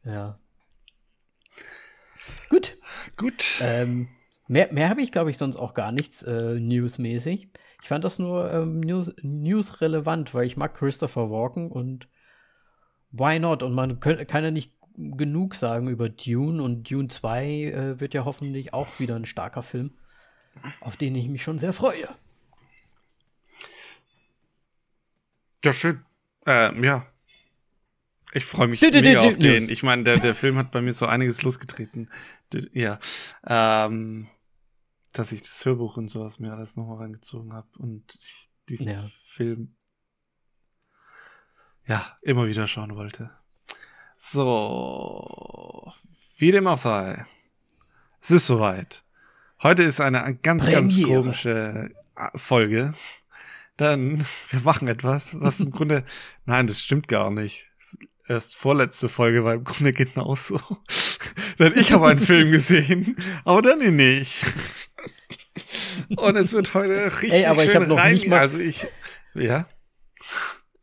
ja. Gut. Gut. Ähm, mehr mehr habe ich, glaube ich, sonst auch gar nichts äh, newsmäßig. Ich fand das nur ähm, news, news relevant, weil ich mag Christopher Walken und why not? Und man kann, kann ja nicht genug sagen über Dune und Dune 2 äh, wird ja hoffentlich auch wieder ein starker Film, auf den ich mich schon sehr freue. Ja, schön. Äh, ja. Ich freue mich mega auf den. Ich meine, der, der Film hat bei mir so einiges losgetreten. Ja. Ähm, dass ich das Hörbuch und sowas mir alles nochmal reingezogen habe und ich diesen ja. Film ja, immer wieder schauen wollte. So, wie dem auch sei. Es ist soweit. Heute ist eine ganz, Premiere. ganz komische äh, Folge. Denn [laughs] wir machen etwas, was im [laughs] Grunde, nein, das stimmt gar nicht. Erst vorletzte Folge war im Grunde genauso. [laughs] Denn ich habe einen Film gesehen, aber Danny nicht. Und es wird heute richtig Ey, aber schön ich hab noch rein. Nicht mal also ich, ja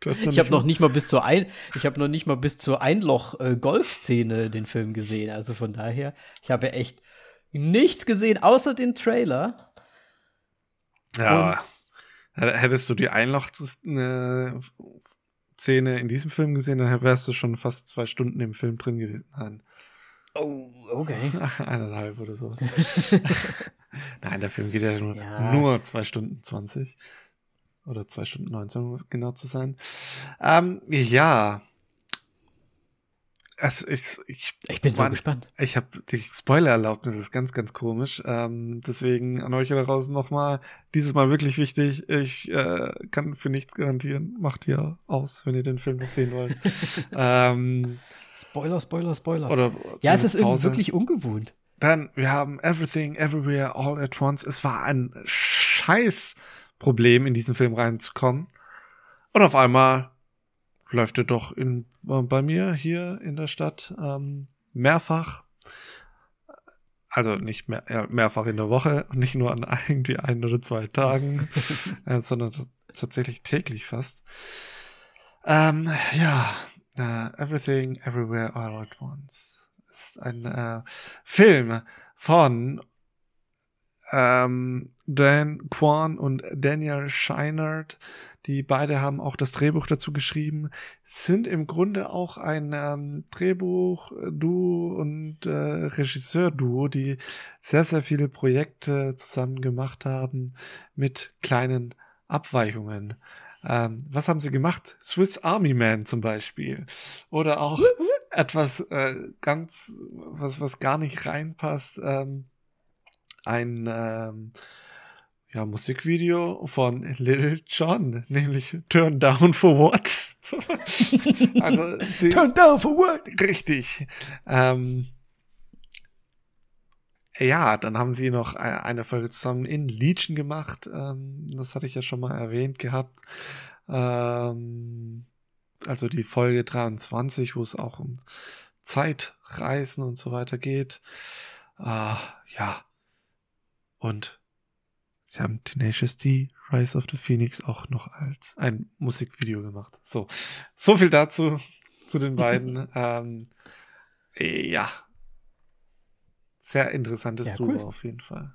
ich habe noch nicht mal bis zur Ein ich habe noch nicht mal bis zur Einloch äh, Golfszene den Film gesehen. Also von daher, ich habe echt nichts gesehen außer den Trailer. Ja. Und Hättest du die Einloch-Szene in diesem Film gesehen, dann wärst du schon fast zwei Stunden im Film drin gewesen. Nein. Oh, okay. [laughs] Eineinhalb oder so. [laughs] Nein, der Film geht ja nur, ja. nur zwei Stunden zwanzig. Oder zwei Stunden 19, um genau zu sein. Ähm, ja. Es, ich, ich, ich bin man, so gespannt. Ich habe die Spoiler-Erlaubnis, ist ganz, ganz komisch. Ähm, deswegen an euch da draußen nochmal, dieses Mal wirklich wichtig. Ich äh, kann für nichts garantieren. Macht ihr aus, wenn ihr den Film noch sehen wollt. [laughs] ähm, Spoiler, Spoiler, Spoiler. Oder ja, es ist irgendwie wirklich ungewohnt. Dann, wir haben Everything, Everywhere, All at Once. Es war ein scheiß Problem, in diesen Film reinzukommen. Und auf einmal läuft er doch in, bei mir hier in der Stadt ähm, mehrfach. Also nicht mehr, ja, mehrfach in der Woche, nicht nur an [laughs] irgendwie ein oder zwei Tagen, [laughs] äh, sondern tatsächlich täglich fast. Ähm, ja, uh, Everything, Everywhere, All at Once ist ein äh, Film von ähm, Dan Kwan und Daniel Scheinert, die beide haben auch das Drehbuch dazu geschrieben, sind im Grunde auch ein ähm, Drehbuch-Duo und äh, Regisseur-Duo, die sehr, sehr viele Projekte zusammen gemacht haben mit kleinen Abweichungen. Ähm, was haben sie gemacht? Swiss Army Man zum Beispiel. Oder auch etwas äh, ganz, was, was gar nicht reinpasst, ähm, ein ähm, ja, Musikvideo von Lil Jon, nämlich Turn Down for What? [laughs] also, sie, Turn Down for What? Richtig. Ähm, ja, dann haben sie noch eine Folge zusammen in Legion gemacht. Ähm, das hatte ich ja schon mal erwähnt gehabt. Ähm, also die Folge 23, wo es auch um Zeitreisen und so weiter geht. Äh, ja. Und Sie haben Tenacious D, Rise of the Phoenix auch noch als ein Musikvideo gemacht. So, so viel dazu, zu den beiden. [laughs] ähm, ja. Sehr interessantes ja, Duo cool. auf jeden Fall.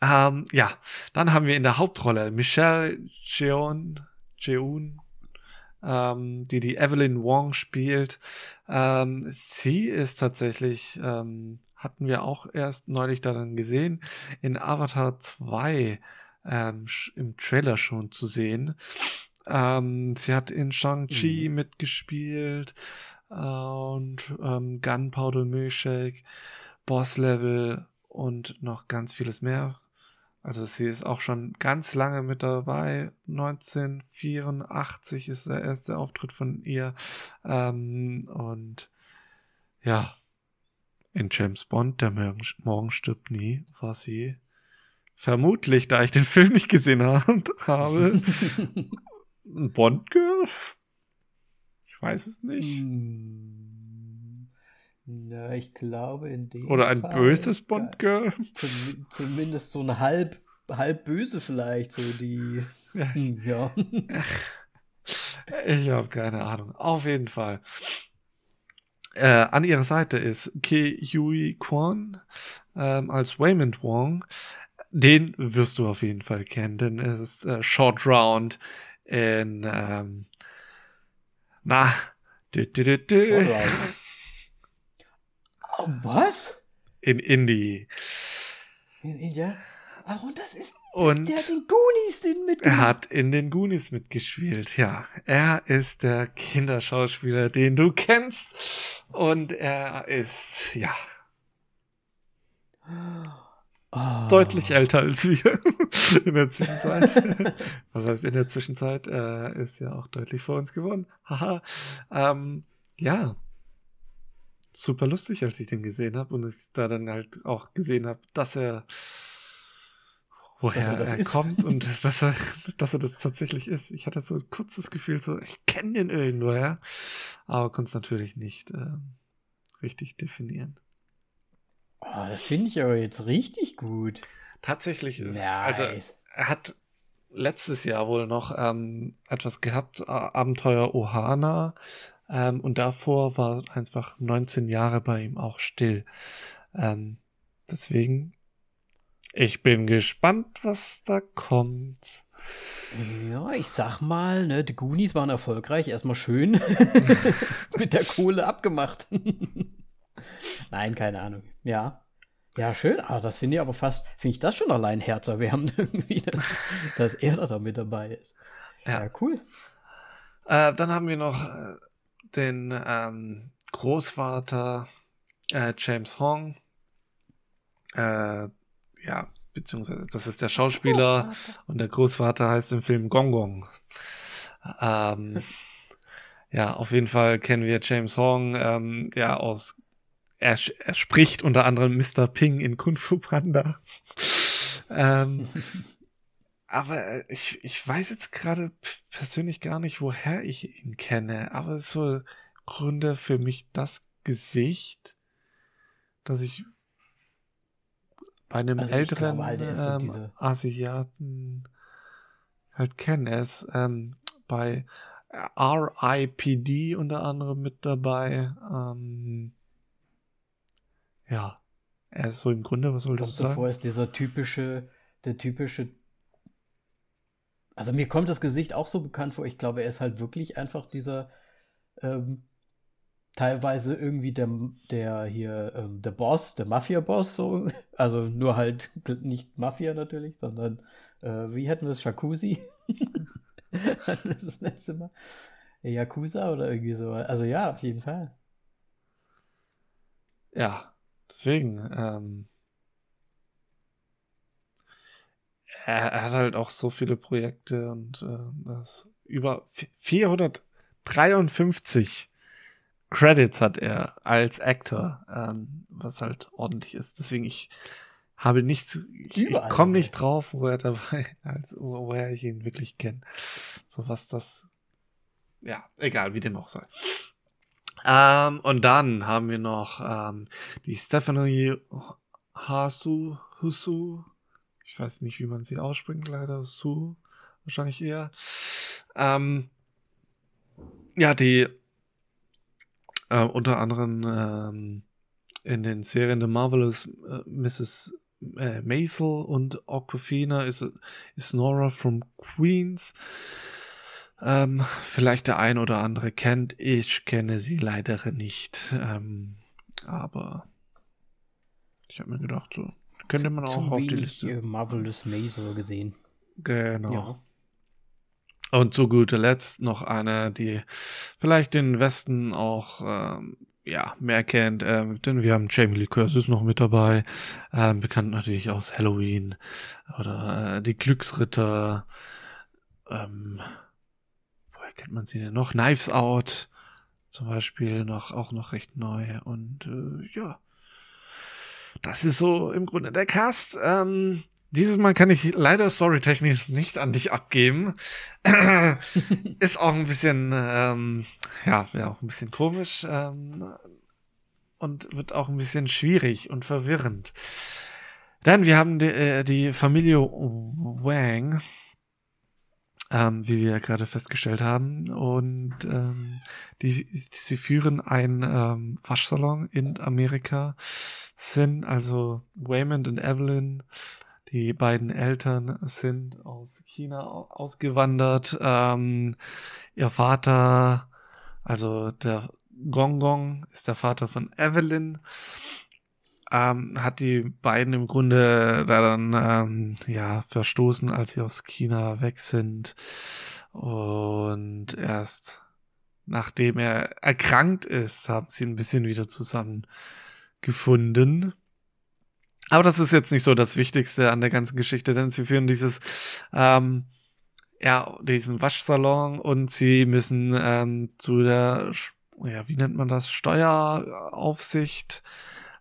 Ähm, ja, dann haben wir in der Hauptrolle Michelle Jeon, Jeon, ähm, die die Evelyn Wong spielt. Ähm, sie ist tatsächlich ähm, hatten wir auch erst neulich daran gesehen, in Avatar 2 ähm, im Trailer schon zu sehen. Ähm, sie hat in Shang-Chi mhm. mitgespielt äh, und ähm, Gunpowder Milkshake, Boss Level und noch ganz vieles mehr. Also sie ist auch schon ganz lange mit dabei. 1984 ist der erste Auftritt von ihr. Ähm, und ja, in James Bond, der morgen, morgen stirbt nie, war sie vermutlich, da ich den Film nicht gesehen [laughs] habe, ein Bond-Girl? Ich weiß es nicht. Hm. Na, ich glaube in dem Oder ein Fall, böses Bond-Girl? Zum, zumindest so ein halb, halb böse vielleicht, so die. Ja. Hm, ja. [laughs] Ich habe keine Ahnung. Auf jeden Fall. Äh, an ihrer Seite ist Ke Hui Kwan ähm, als Waymond Wong. Den wirst du auf jeden Fall kennen, denn es ist äh, Short Round in ähm, na du, du, du, oh, was? In Indie. In India? Ach, und das ist und der hat in Goonies den mitgespielt. Er hat in den Goonies mitgespielt, ja. Er ist der Kinderschauspieler, den du kennst. Und er ist, ja. Oh. Deutlich älter als wir [laughs] in der Zwischenzeit. [laughs] Was heißt in der Zwischenzeit? Er ist ja auch deutlich vor uns geworden. Haha. ähm, ja. Super lustig, als ich den gesehen habe und ich da dann halt auch gesehen habe, dass er woher er ist. kommt und [laughs] dass er, dass er das tatsächlich ist. Ich hatte so ein kurzes Gefühl, so, ich kenne den irgendwoher, aber konnte es natürlich nicht äh, richtig definieren. Oh, das finde ich aber jetzt richtig gut. Tatsächlich ist, also, nice. also er hat letztes Jahr wohl noch ähm, etwas gehabt, Abenteuer Ohana, ähm, und davor war einfach 19 Jahre bei ihm auch still. Ähm, deswegen ich bin gespannt, was da kommt. Ja, ich sag mal, ne, die Goonies waren erfolgreich. Erstmal schön [laughs] [laughs] mit der Kohle abgemacht. [laughs] Nein, keine Ahnung. Ja. Ja, schön. Ah, das finde ich aber fast, finde ich das schon allein herzerwärmend irgendwie, dass, dass er da mit dabei ist. Ja, ja cool. Äh, dann haben wir noch äh, den ähm, Großvater äh, James Hong. Ja, beziehungsweise das ist der Schauspieler und der Großvater heißt im Film Gong Gong. Ähm, [laughs] ja, auf jeden Fall kennen wir James Hong, ähm, ja, aus, er, er spricht unter anderem Mr. Ping in Kung Fu Panda. [laughs] ähm, [laughs] aber äh, ich, ich weiß jetzt gerade persönlich gar nicht, woher ich ihn kenne, aber es ist so Gründe für mich das Gesicht, dass ich bei einem also älteren halt, ähm, so Asiaten halt kennen. Er ist ähm, bei RIPD unter anderem mit dabei. Ähm, ja. Er ist so im Grunde, was soll das sagen? vor, ist dieser typische, der typische. Also mir kommt das Gesicht auch so bekannt vor. Ich glaube, er ist halt wirklich einfach dieser ähm, teilweise irgendwie der, der hier, ähm, der Boss, der Mafia-Boss, so. [laughs] Also nur halt [laughs] nicht Mafia natürlich, sondern äh, wie hatten wir es? Jacuzzi? [laughs] hatten wir das letzte Mal? Yakuza oder irgendwie so. Also ja, auf jeden Fall. Ja, deswegen. Ähm, er, er hat halt auch so viele Projekte und äh, das über 453 Credits hat er als Actor, ähm, was halt ordentlich ist. Deswegen ich habe nichts, ich, ich komme nicht drauf, wo er dabei, [laughs] als woher ich ihn wirklich kenne. So was das, ja, egal, wie dem auch sei. Ähm, und dann haben wir noch ähm, die Stephanie Hasu, Husu. Ich weiß nicht, wie man sie ausspricht, leider. Su, wahrscheinlich eher. Ähm, ja, die äh, unter anderem ähm, in den Serien The Marvelous äh, Mrs. Äh, Maisel und Aquafina ist, ist Nora from Queens. Ähm, vielleicht der ein oder andere kennt. Ich kenne sie leider nicht. Ähm, aber ich habe mir gedacht, so könnte man auch auf die Liste. äh, Marvelous Maze gesehen. Genau. Ja. Und zu guter Letzt noch eine, die vielleicht den Westen auch ähm, ja, mehr kennt, ähm, denn wir haben Jamie Lee Curtis noch mit dabei, ähm, bekannt natürlich aus Halloween oder äh, die Glücksritter, ähm, woher kennt man sie denn noch? Knives Out zum Beispiel noch auch noch recht neu und äh, ja, das ist so im Grunde der Cast. Ähm, dieses Mal kann ich leider storytechnisch nicht an dich abgeben. [laughs] ist auch ein bisschen, ähm, ja, wäre auch ein bisschen komisch ähm, und wird auch ein bisschen schwierig und verwirrend. Denn wir haben die, äh, die Familie Wang, ähm, wie wir gerade festgestellt haben, und ähm, die, sie führen einen ähm, Waschsalon in Amerika, sind also Waymond und Evelyn die beiden Eltern sind aus China au- ausgewandert. Ähm, ihr Vater, also der Gong Gong, ist der Vater von Evelyn. Ähm, hat die beiden im Grunde da dann ähm, ja verstoßen, als sie aus China weg sind. Und erst nachdem er erkrankt ist, haben sie ein bisschen wieder zusammengefunden. Aber das ist jetzt nicht so das Wichtigste an der ganzen Geschichte, denn sie führen dieses, ähm, ja, diesen Waschsalon und sie müssen ähm, zu der, ja, wie nennt man das, Steueraufsicht,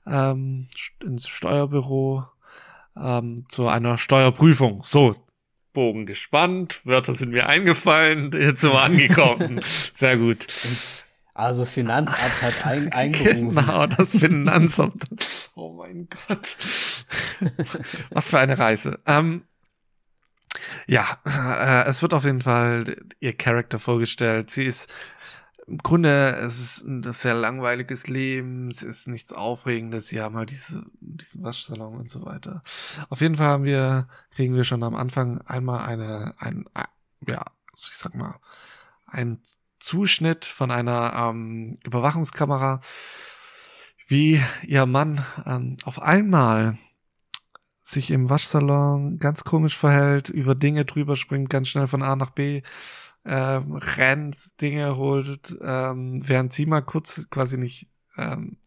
ähm, ins Steuerbüro, ähm, zu einer Steuerprüfung. So, Bogen gespannt, Wörter sind mir eingefallen, jetzt sind wir angekommen. [laughs] Sehr gut. Also das Finanzamt hat [laughs] ein, eingerufen. Genau, das Finanzamt. [laughs] Oh mein Gott. Was für eine Reise. Ähm, ja, äh, es wird auf jeden Fall ihr Charakter vorgestellt. Sie ist im Grunde, es ist ein sehr langweiliges Leben, es ist nichts Aufregendes, sie haben halt diese, diesen Waschsalon und so weiter. Auf jeden Fall haben wir, kriegen wir schon am Anfang einmal eine, ein, ein ja, ich sag mal, ein Zuschnitt von einer ähm, Überwachungskamera, wie ihr Mann ähm, auf einmal sich im Waschsalon ganz komisch verhält, über Dinge drüber springt, ganz schnell von A nach B ähm, rennt, Dinge holt, ähm, während sie mal kurz quasi nicht ähm,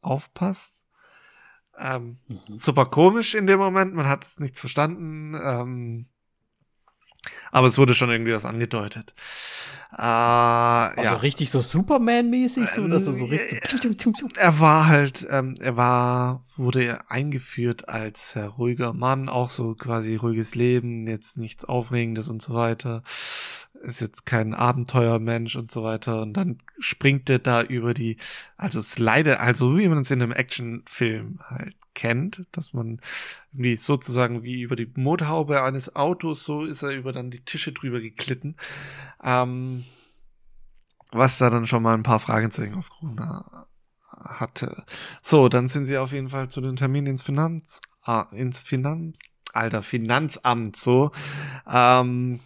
aufpasst. Ähm, Mhm. super komisch in dem Moment, man hat nichts verstanden. Ähm, aber es wurde schon irgendwie was angedeutet. Äh, Also ja. richtig so Superman-mäßig, so, dass er so Ähm, richtig. Er war halt, ähm, er war, wurde eingeführt als sehr ruhiger Mann, auch so quasi ruhiges Leben, jetzt nichts Aufregendes und so weiter. Ist jetzt kein Abenteuermensch und so weiter. Und dann springt er da über die, also Slide, also wie man es in einem Actionfilm halt kennt, dass man irgendwie sozusagen wie über die Motorhaube eines Autos, so ist er über dann die Tische drüber geglitten. Ähm, was da dann schon mal ein paar Fragezeichen ha- hatte. So, dann sind sie auf jeden Fall zu den Termin ins Finanz, ah, ins Finanz, alter Finanzamt, so. Ähm,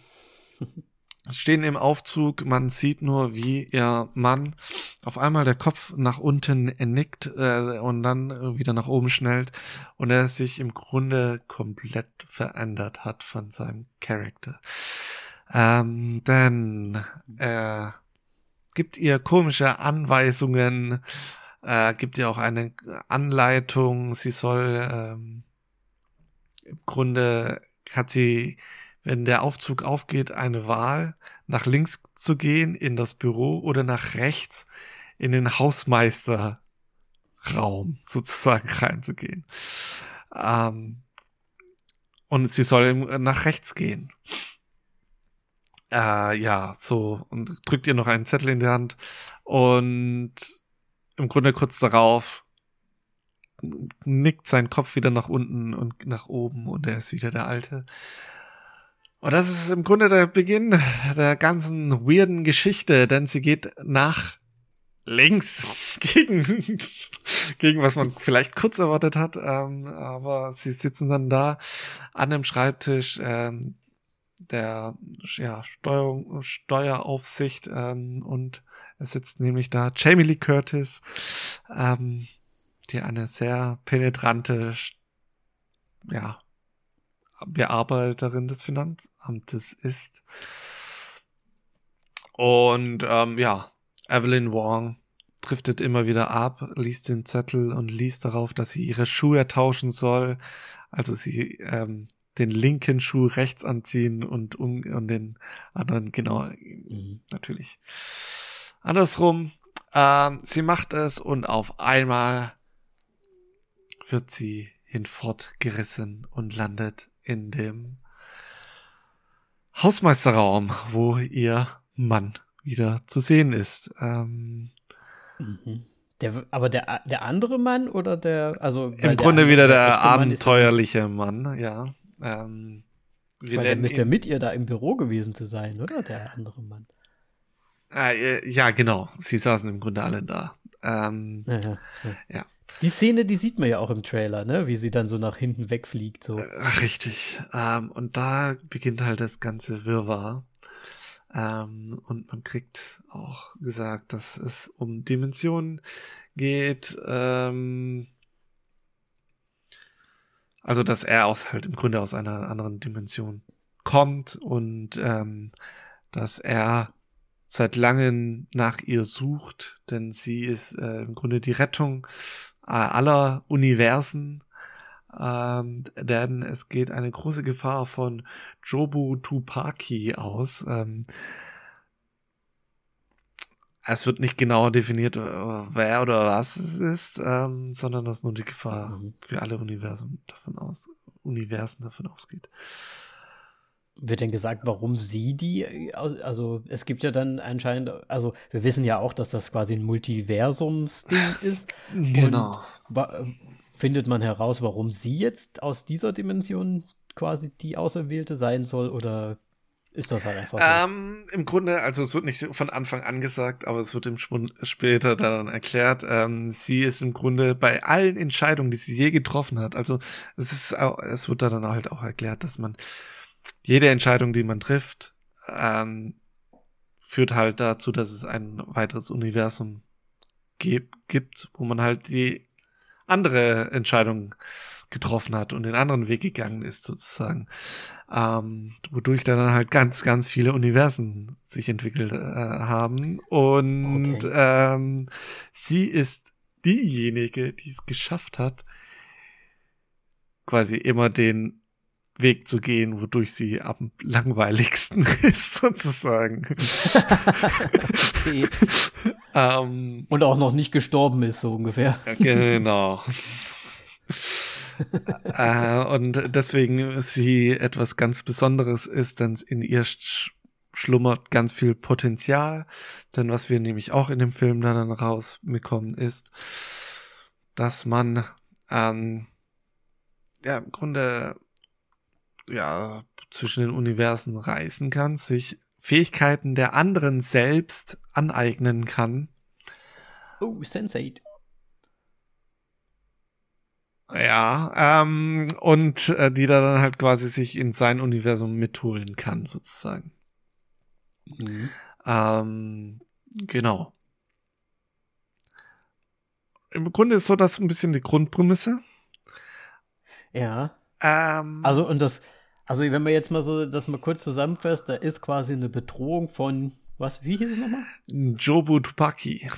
stehen im Aufzug, man sieht nur, wie ihr Mann auf einmal der Kopf nach unten nickt äh, und dann wieder nach oben schnellt und er sich im Grunde komplett verändert hat von seinem Charakter. Ähm, denn er gibt ihr komische Anweisungen, äh, gibt ihr auch eine Anleitung, sie soll ähm, im Grunde hat sie wenn der Aufzug aufgeht, eine Wahl, nach links zu gehen in das Büro oder nach rechts in den Hausmeisterraum [laughs] sozusagen reinzugehen. Ähm, und sie soll nach rechts gehen. Äh, ja, so, und drückt ihr noch einen Zettel in die Hand und im Grunde kurz darauf nickt sein Kopf wieder nach unten und nach oben und er ist wieder der Alte. Und das ist im Grunde der Beginn der ganzen weirden Geschichte, denn sie geht nach links [laughs] gegen, gegen was man vielleicht kurz erwartet hat, ähm, aber sie sitzen dann da an dem Schreibtisch ähm, der ja, Steuerung, Steueraufsicht ähm, und es sitzt nämlich da Jamie Lee Curtis, ähm, die eine sehr penetrante ja, Bearbeiterin des Finanzamtes ist. Und ähm, ja, Evelyn Wong driftet immer wieder ab, liest den Zettel und liest darauf, dass sie ihre Schuhe tauschen soll. Also sie ähm, den linken Schuh rechts anziehen und um und den anderen genau mhm. natürlich andersrum. Ähm, sie macht es und auf einmal wird sie hinfortgerissen und landet in dem Hausmeisterraum, wo ihr Mann wieder zu sehen ist. Ähm, mhm. Der, aber der, der andere Mann oder der, also im Grunde wieder der, der abenteuerliche Mann, Mann, ja. Ähm, weil der müsste ja mit ihr da im Büro gewesen zu sein, oder? Der andere Mann. Äh, ja, genau. Sie saßen im Grunde alle da. Ähm, ja, ja, ja. Die Szene, die sieht man ja auch im Trailer, ne? Wie sie dann so nach hinten wegfliegt. So. Äh, richtig. Ähm, und da beginnt halt das ganze Wirrwarr. Ähm, und man kriegt auch gesagt, dass es um Dimensionen geht. Ähm, also, dass er aus halt im Grunde aus einer anderen Dimension kommt und ähm, dass er seit langem nach ihr sucht, denn sie ist äh, im Grunde die Rettung aller Universen, ähm, denn es geht eine große Gefahr von Jobu Tupaki aus. Ähm, es wird nicht genau definiert, äh, wer oder was es ist, ähm, sondern dass nur die Gefahr mhm. für alle Universen davon aus, Universen davon ausgeht. Wird denn gesagt, warum sie die, also es gibt ja dann anscheinend, also wir wissen ja auch, dass das quasi ein Multiversumsding [laughs] ist. Genau. Und findet man heraus, warum sie jetzt aus dieser Dimension quasi die Auserwählte sein soll oder ist das halt einfach so? Ähm, Im Grunde, also es wird nicht von Anfang an gesagt, aber es wird im Spund später dann erklärt. Ähm, sie ist im Grunde bei allen Entscheidungen, die sie je getroffen hat, also es ist auch, es wird dann halt auch erklärt, dass man jede Entscheidung, die man trifft, ähm, führt halt dazu, dass es ein weiteres Universum gibt, wo man halt die andere Entscheidung getroffen hat und den anderen Weg gegangen ist, sozusagen. Ähm, wodurch dann halt ganz, ganz viele Universen sich entwickelt äh, haben. Und okay. ähm, sie ist diejenige, die es geschafft hat, quasi immer den Weg zu gehen, wodurch sie am langweiligsten [laughs] ist, sozusagen. okay. ähm, Und auch noch nicht gestorben ist, so ungefähr. genau. [laughs] äh, und deswegen sie etwas ganz Besonderes ist, denn in ihr sch schlummert ganz viel Potenzial. Denn was wir nämlich auch in dem Film dann rausbekommen ist, dass man ähm, ja im Grunde ja, zwischen den Universen reisen kann, sich Fähigkeiten der anderen selbst aneignen kann. Oh, Sensei. Ja, ähm, und äh, die da dann halt quasi sich in sein Universum mitholen kann, sozusagen. Mhm. Ähm, genau. Im Grunde ist so das ein bisschen die Grundprämisse. Ja. Ähm, also, und das, also wenn man jetzt mal so das mal kurz zusammenfasst, da ist quasi eine Bedrohung von, was, wie hieß es nochmal? Jobu Tupaki.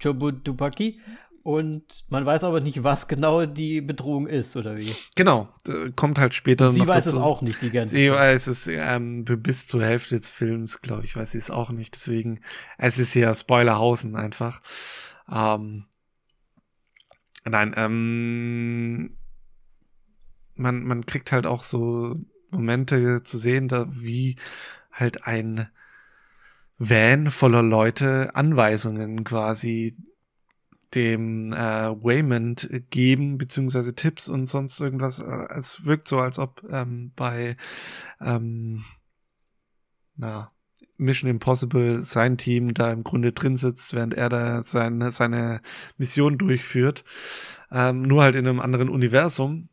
Jobu Tupaki. Und man weiß aber nicht, was genau die Bedrohung ist, oder wie? Genau, kommt halt später sie noch weiß dazu. es auch nicht, die ganze sie Zeit. weiß es ähm, bis zur Hälfte des Films, glaube ich, weiß sie es auch nicht. Deswegen, es ist ja Spoilerhausen einfach. Ähm, nein, ähm, man, man kriegt halt auch so Momente zu sehen, da wie halt ein Van voller Leute Anweisungen quasi dem äh, Waymond geben, beziehungsweise Tipps und sonst irgendwas. Äh, es wirkt so, als ob ähm, bei ähm, na, Mission Impossible sein Team da im Grunde drin sitzt, während er da seine, seine Mission durchführt. Ähm, nur halt in einem anderen Universum.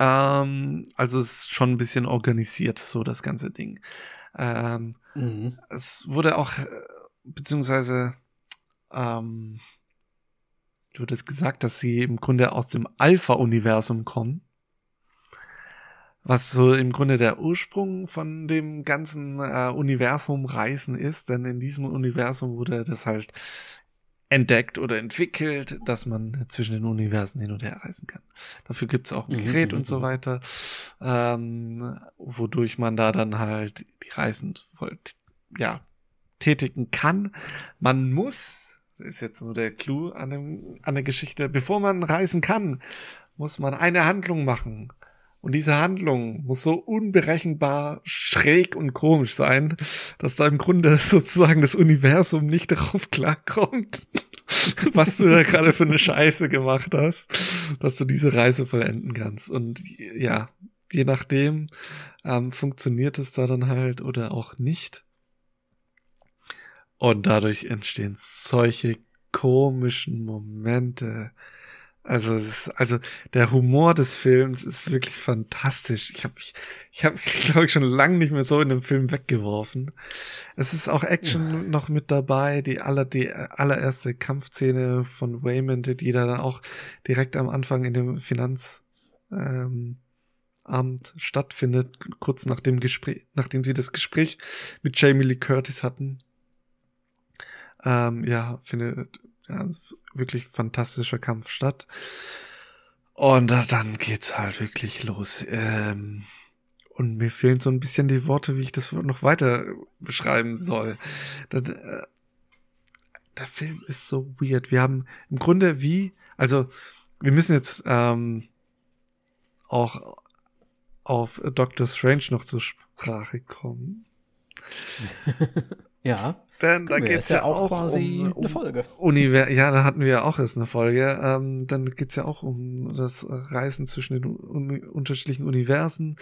Ähm, also es ist schon ein bisschen organisiert, so das ganze Ding. Ähm, mhm. Es wurde auch, äh, beziehungsweise ähm, du hattest gesagt, dass sie im Grunde aus dem Alpha-Universum kommen. Was so im Grunde der Ursprung von dem ganzen äh, Universum Reisen ist, denn in diesem Universum wurde das halt entdeckt oder entwickelt, dass man zwischen den Universen hin und her reisen kann. Dafür gibt's auch ein mhm, Gerät mhm, und so mhm. weiter, ähm, wodurch man da dann halt die Reisen voll, ja, tätigen kann. Man muss ist jetzt nur der Clou an, dem, an der Geschichte. Bevor man reisen kann, muss man eine Handlung machen. Und diese Handlung muss so unberechenbar schräg und komisch sein, dass da im Grunde [laughs] sozusagen das Universum nicht darauf klarkommt, [laughs] was du da gerade für eine Scheiße gemacht hast, dass du diese Reise vollenden kannst. Und ja, je nachdem ähm, funktioniert es da dann halt oder auch nicht. Und dadurch entstehen solche komischen Momente. Also, ist, also der Humor des Films ist wirklich fantastisch. Ich habe mich, ich habe, [laughs] glaube ich, schon lange nicht mehr so in dem Film weggeworfen. Es ist auch Action ja. noch mit dabei. Die aller, die allererste Kampfszene von Waymond, die da dann auch direkt am Anfang in dem Finanzamt ähm, stattfindet, kurz nach dem Gespräch, nachdem sie das Gespräch mit Jamie Lee Curtis hatten. Ähm, ja, findet ja, wirklich fantastischer Kampf statt. Und dann geht's halt wirklich los. Ähm, und mir fehlen so ein bisschen die Worte, wie ich das noch weiter beschreiben soll. Das, äh, der Film ist so weird. Wir haben im Grunde wie, also wir müssen jetzt ähm, auch auf Doctor Strange noch zur Sprache kommen. [laughs] ja. Denn da geht es ja, ja, auch quasi um, um eine Folge. Univer ja, da hatten wir ja auch erst eine Folge. Ähm, dann geht's ja auch um das Reisen zwischen den un unterschiedlichen Universen.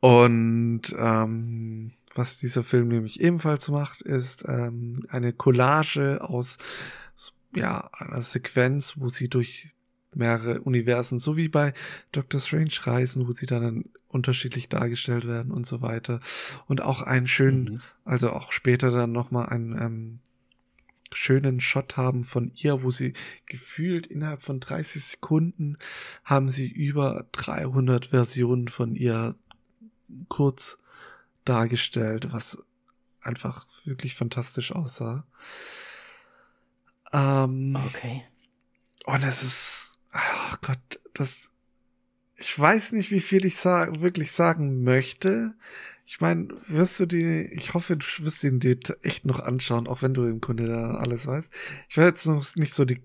Und ähm, was dieser Film nämlich ebenfalls macht, ist ähm, eine Collage aus ja, einer Sequenz, wo sie durch mehrere Universen, so wie bei Doctor Strange reisen, wo sie dann unterschiedlich dargestellt werden und so weiter. Und auch einen schönen, mhm. also auch später dann nochmal einen ähm, schönen Shot haben von ihr, wo sie gefühlt innerhalb von 30 Sekunden haben sie über 300 Versionen von ihr kurz dargestellt, was einfach wirklich fantastisch aussah. Ähm, okay. Und es ist, ach Gott, das ich weiß nicht, wie viel ich sa wirklich sagen möchte. Ich meine, wirst du die, ich hoffe, du wirst den dir echt noch anschauen, auch wenn du im Grunde da alles weißt. Ich werde jetzt noch nicht so die,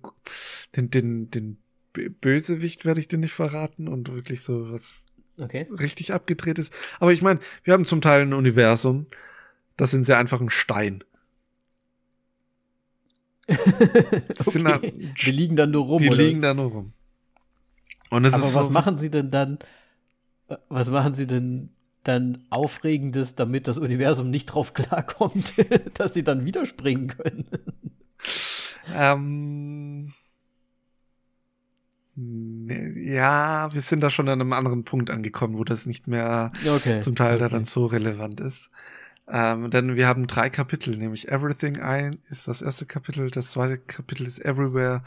den, den, den Bösewicht werde ich dir nicht verraten und wirklich so was okay. richtig abgedreht ist. Aber ich meine, wir haben zum Teil ein Universum, das sind sehr einfach ein Stein. [laughs] das okay. sind da, die liegen dann nur rum. Die oder? liegen da nur rum. Und es Aber ist was so machen sie denn dann? Was machen sie denn dann Aufregendes, damit das Universum nicht drauf klarkommt, [laughs] dass sie dann wieder springen können? Ähm, ja, wir sind da schon an einem anderen Punkt angekommen, wo das nicht mehr okay. zum Teil okay. da dann so relevant ist. Ähm, denn wir haben drei Kapitel, nämlich Everything ein ist das erste Kapitel, das zweite Kapitel ist Everywhere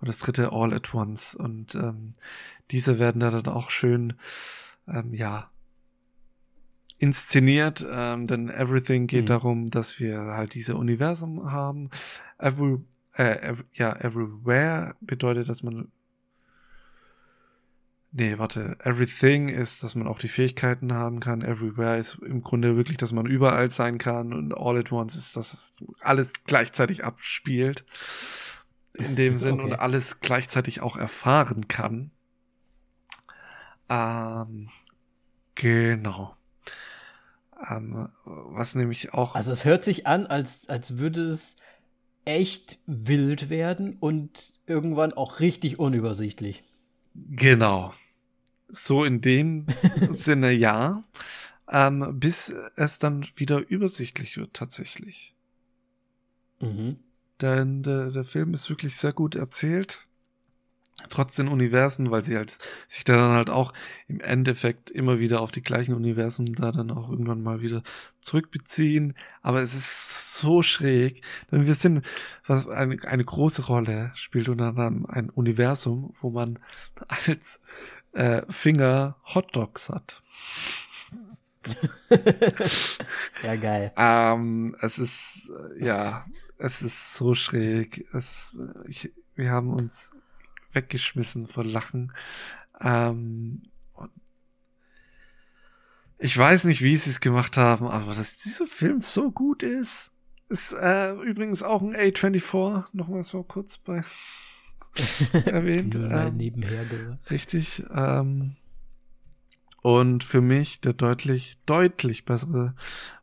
und das dritte All at Once. Und ähm, diese werden da dann auch schön, ähm, ja, inszeniert, ähm, denn Everything geht Mhm. darum, dass wir halt diese Universum haben. Every, äh, ev ja, Everywhere bedeutet, dass man Nee, warte. Everything ist, dass man auch die Fähigkeiten haben kann. Everywhere ist im Grunde wirklich, dass man überall sein kann. Und All at Once ist, dass es alles gleichzeitig abspielt. In dem [laughs] Sinn Okay. und alles gleichzeitig auch erfahren kann. Ähm, genau. Ähm, was nämlich auch. Also es hört sich an, als, als würde es echt wild werden und irgendwann auch richtig unübersichtlich. Genau. So in dem [laughs] Sinne ja. Ähm, bis es dann wieder übersichtlich wird tatsächlich. Mhm. Denn der, der Film ist wirklich sehr gut erzählt. Trotz den Universen, weil sie halt sich da dann halt auch im Endeffekt immer wieder auf die gleichen Universen da dann auch irgendwann mal wieder zurückbeziehen. Aber es ist so schräg, denn wir sind, was eine, eine große Rolle spielt unter anderem ein Universum, wo man [laughs] als äh, Finger Hotdogs hat. [laughs] ja, geil. Ähm, es ist, äh, ja, es ist so schräg. Es äh, ich, wir haben uns weggeschmissen vor Lachen. Ähm, ich weiß nicht, wie sie es gemacht haben, aber dass dieser Film so gut ist, ist äh, übrigens auch ein A24, nochmal so kurz bei [laughs] erwähnt. Ähm, nebenher gehört. Richtig. Ähm, und für mich der deutlich, deutlich bessere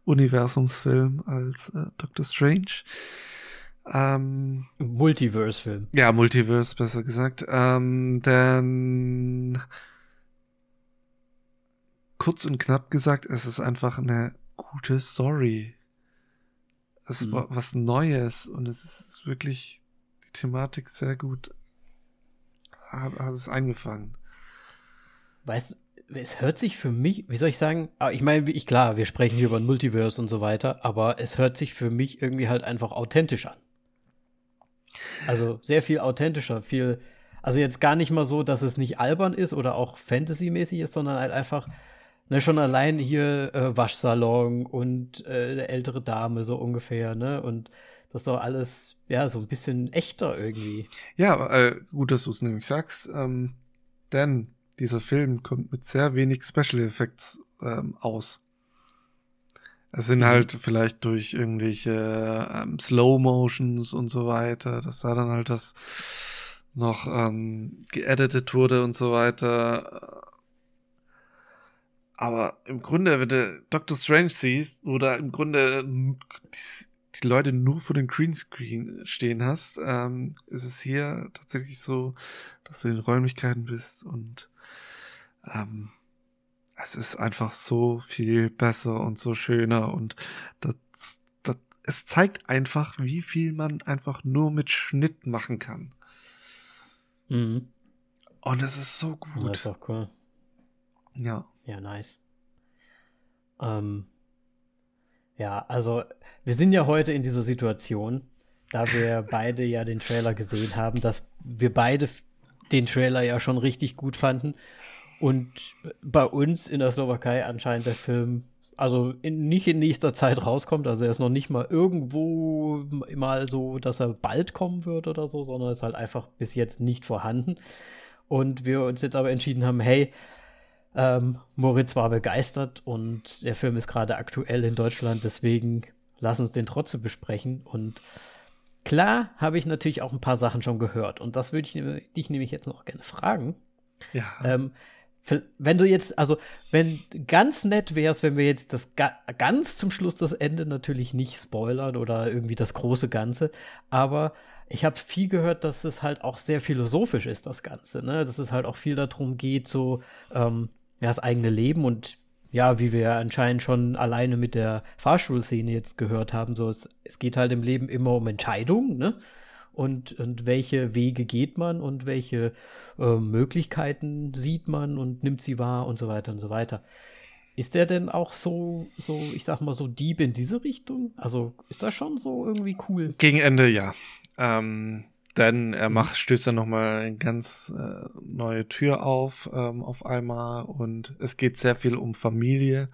Universumsfilm als äh, Doctor Strange. Ähm, Multiverse-Film. ja, Multiverse, besser gesagt. Ähm, denn kurz und knapp gesagt, es ist einfach eine gute Story. Es Mhm. war was Neues und es ist wirklich die Thematik sehr gut. Hat es eingefangen. Weißt du, es hört sich für mich, wie soll ich sagen, ah, ich meine, ich klar, wir sprechen hier über ein Multiverse und so weiter, aber es hört sich für mich irgendwie halt einfach authentisch an. Also sehr viel authentischer, viel, also jetzt gar nicht mal so, dass es nicht albern ist oder auch Fantasy-mäßig ist, sondern halt einfach, ne, schon allein hier äh, Waschsalon und äh, eine ältere Dame so ungefähr, ne, und das ist doch alles, ja, so ein bisschen echter irgendwie. Ja, äh, gut, dass du es nämlich sagst. Ähm, denn dieser Film kommt mit sehr wenig Special Effects ähm, aus. Es sind Mhm. halt vielleicht durch irgendwelche ähm, Slow Motions und so weiter, dass da dann halt das noch ähm, geeditet wurde und so weiter. Aber im Grunde, wenn du Doctor Strange siehst, wo da im Grunde die, Leute nur vor dem Greenscreen stehen hast, ähm, ist es hier tatsächlich so, dass du in Räumlichkeiten bist und ähm, es ist einfach so viel besser und so schöner und das, das, es zeigt einfach, wie viel man einfach nur mit Schnitt machen kann. Mhm. Und es ist so Das gut. ist doch cool. Ja. Ja, nice. Ähm, ja, also wir sind ja heute in dieser Situation, da wir [laughs] beide ja den Trailer gesehen haben, dass wir beide den Trailer ja schon richtig gut fanden und bei uns in der Slowakei anscheinend der Film also in, nicht in nächster Zeit rauskommt, also er ist noch nicht mal irgendwo mal so, dass er bald kommen wird oder so, sondern ist halt einfach bis jetzt nicht vorhanden. Und wir uns jetzt aber entschieden haben, hey, ähm, Moritz war begeistert und der Film ist gerade aktuell in Deutschland, deswegen lass uns den trotzdem besprechen. Und klar habe ich natürlich auch ein paar Sachen schon gehört und das würde ich dich nämlich jetzt noch gerne fragen. Ja. Ähm, wenn du jetzt, also wenn ganz nett wär's, wenn wir jetzt das ga ganz zum Schluss das Ende natürlich nicht spoilern oder irgendwie das große Ganze, aber ich habe viel gehört, dass es halt auch sehr philosophisch ist, das Ganze, ne? Dass es halt auch viel darum geht, so ähm, ja, das eigene Leben und ja, wie wir anscheinend schon alleine mit der Fahrschulszene jetzt gehört haben, so es, es geht halt im Leben immer um Entscheidungen, ne? und, und welche Wege geht man und welche äh, Möglichkeiten sieht man und nimmt sie wahr und so weiter und so weiter. Ist der denn auch so, so, ich sag mal, so Dieb in diese Richtung? Also ist das schon so irgendwie cool? Gegen Ende ja. Ähm, denn er mhm. macht, stößt dann nochmal eine ganz äh, neue Tür auf, ähm, auf einmal und es geht sehr viel um Familie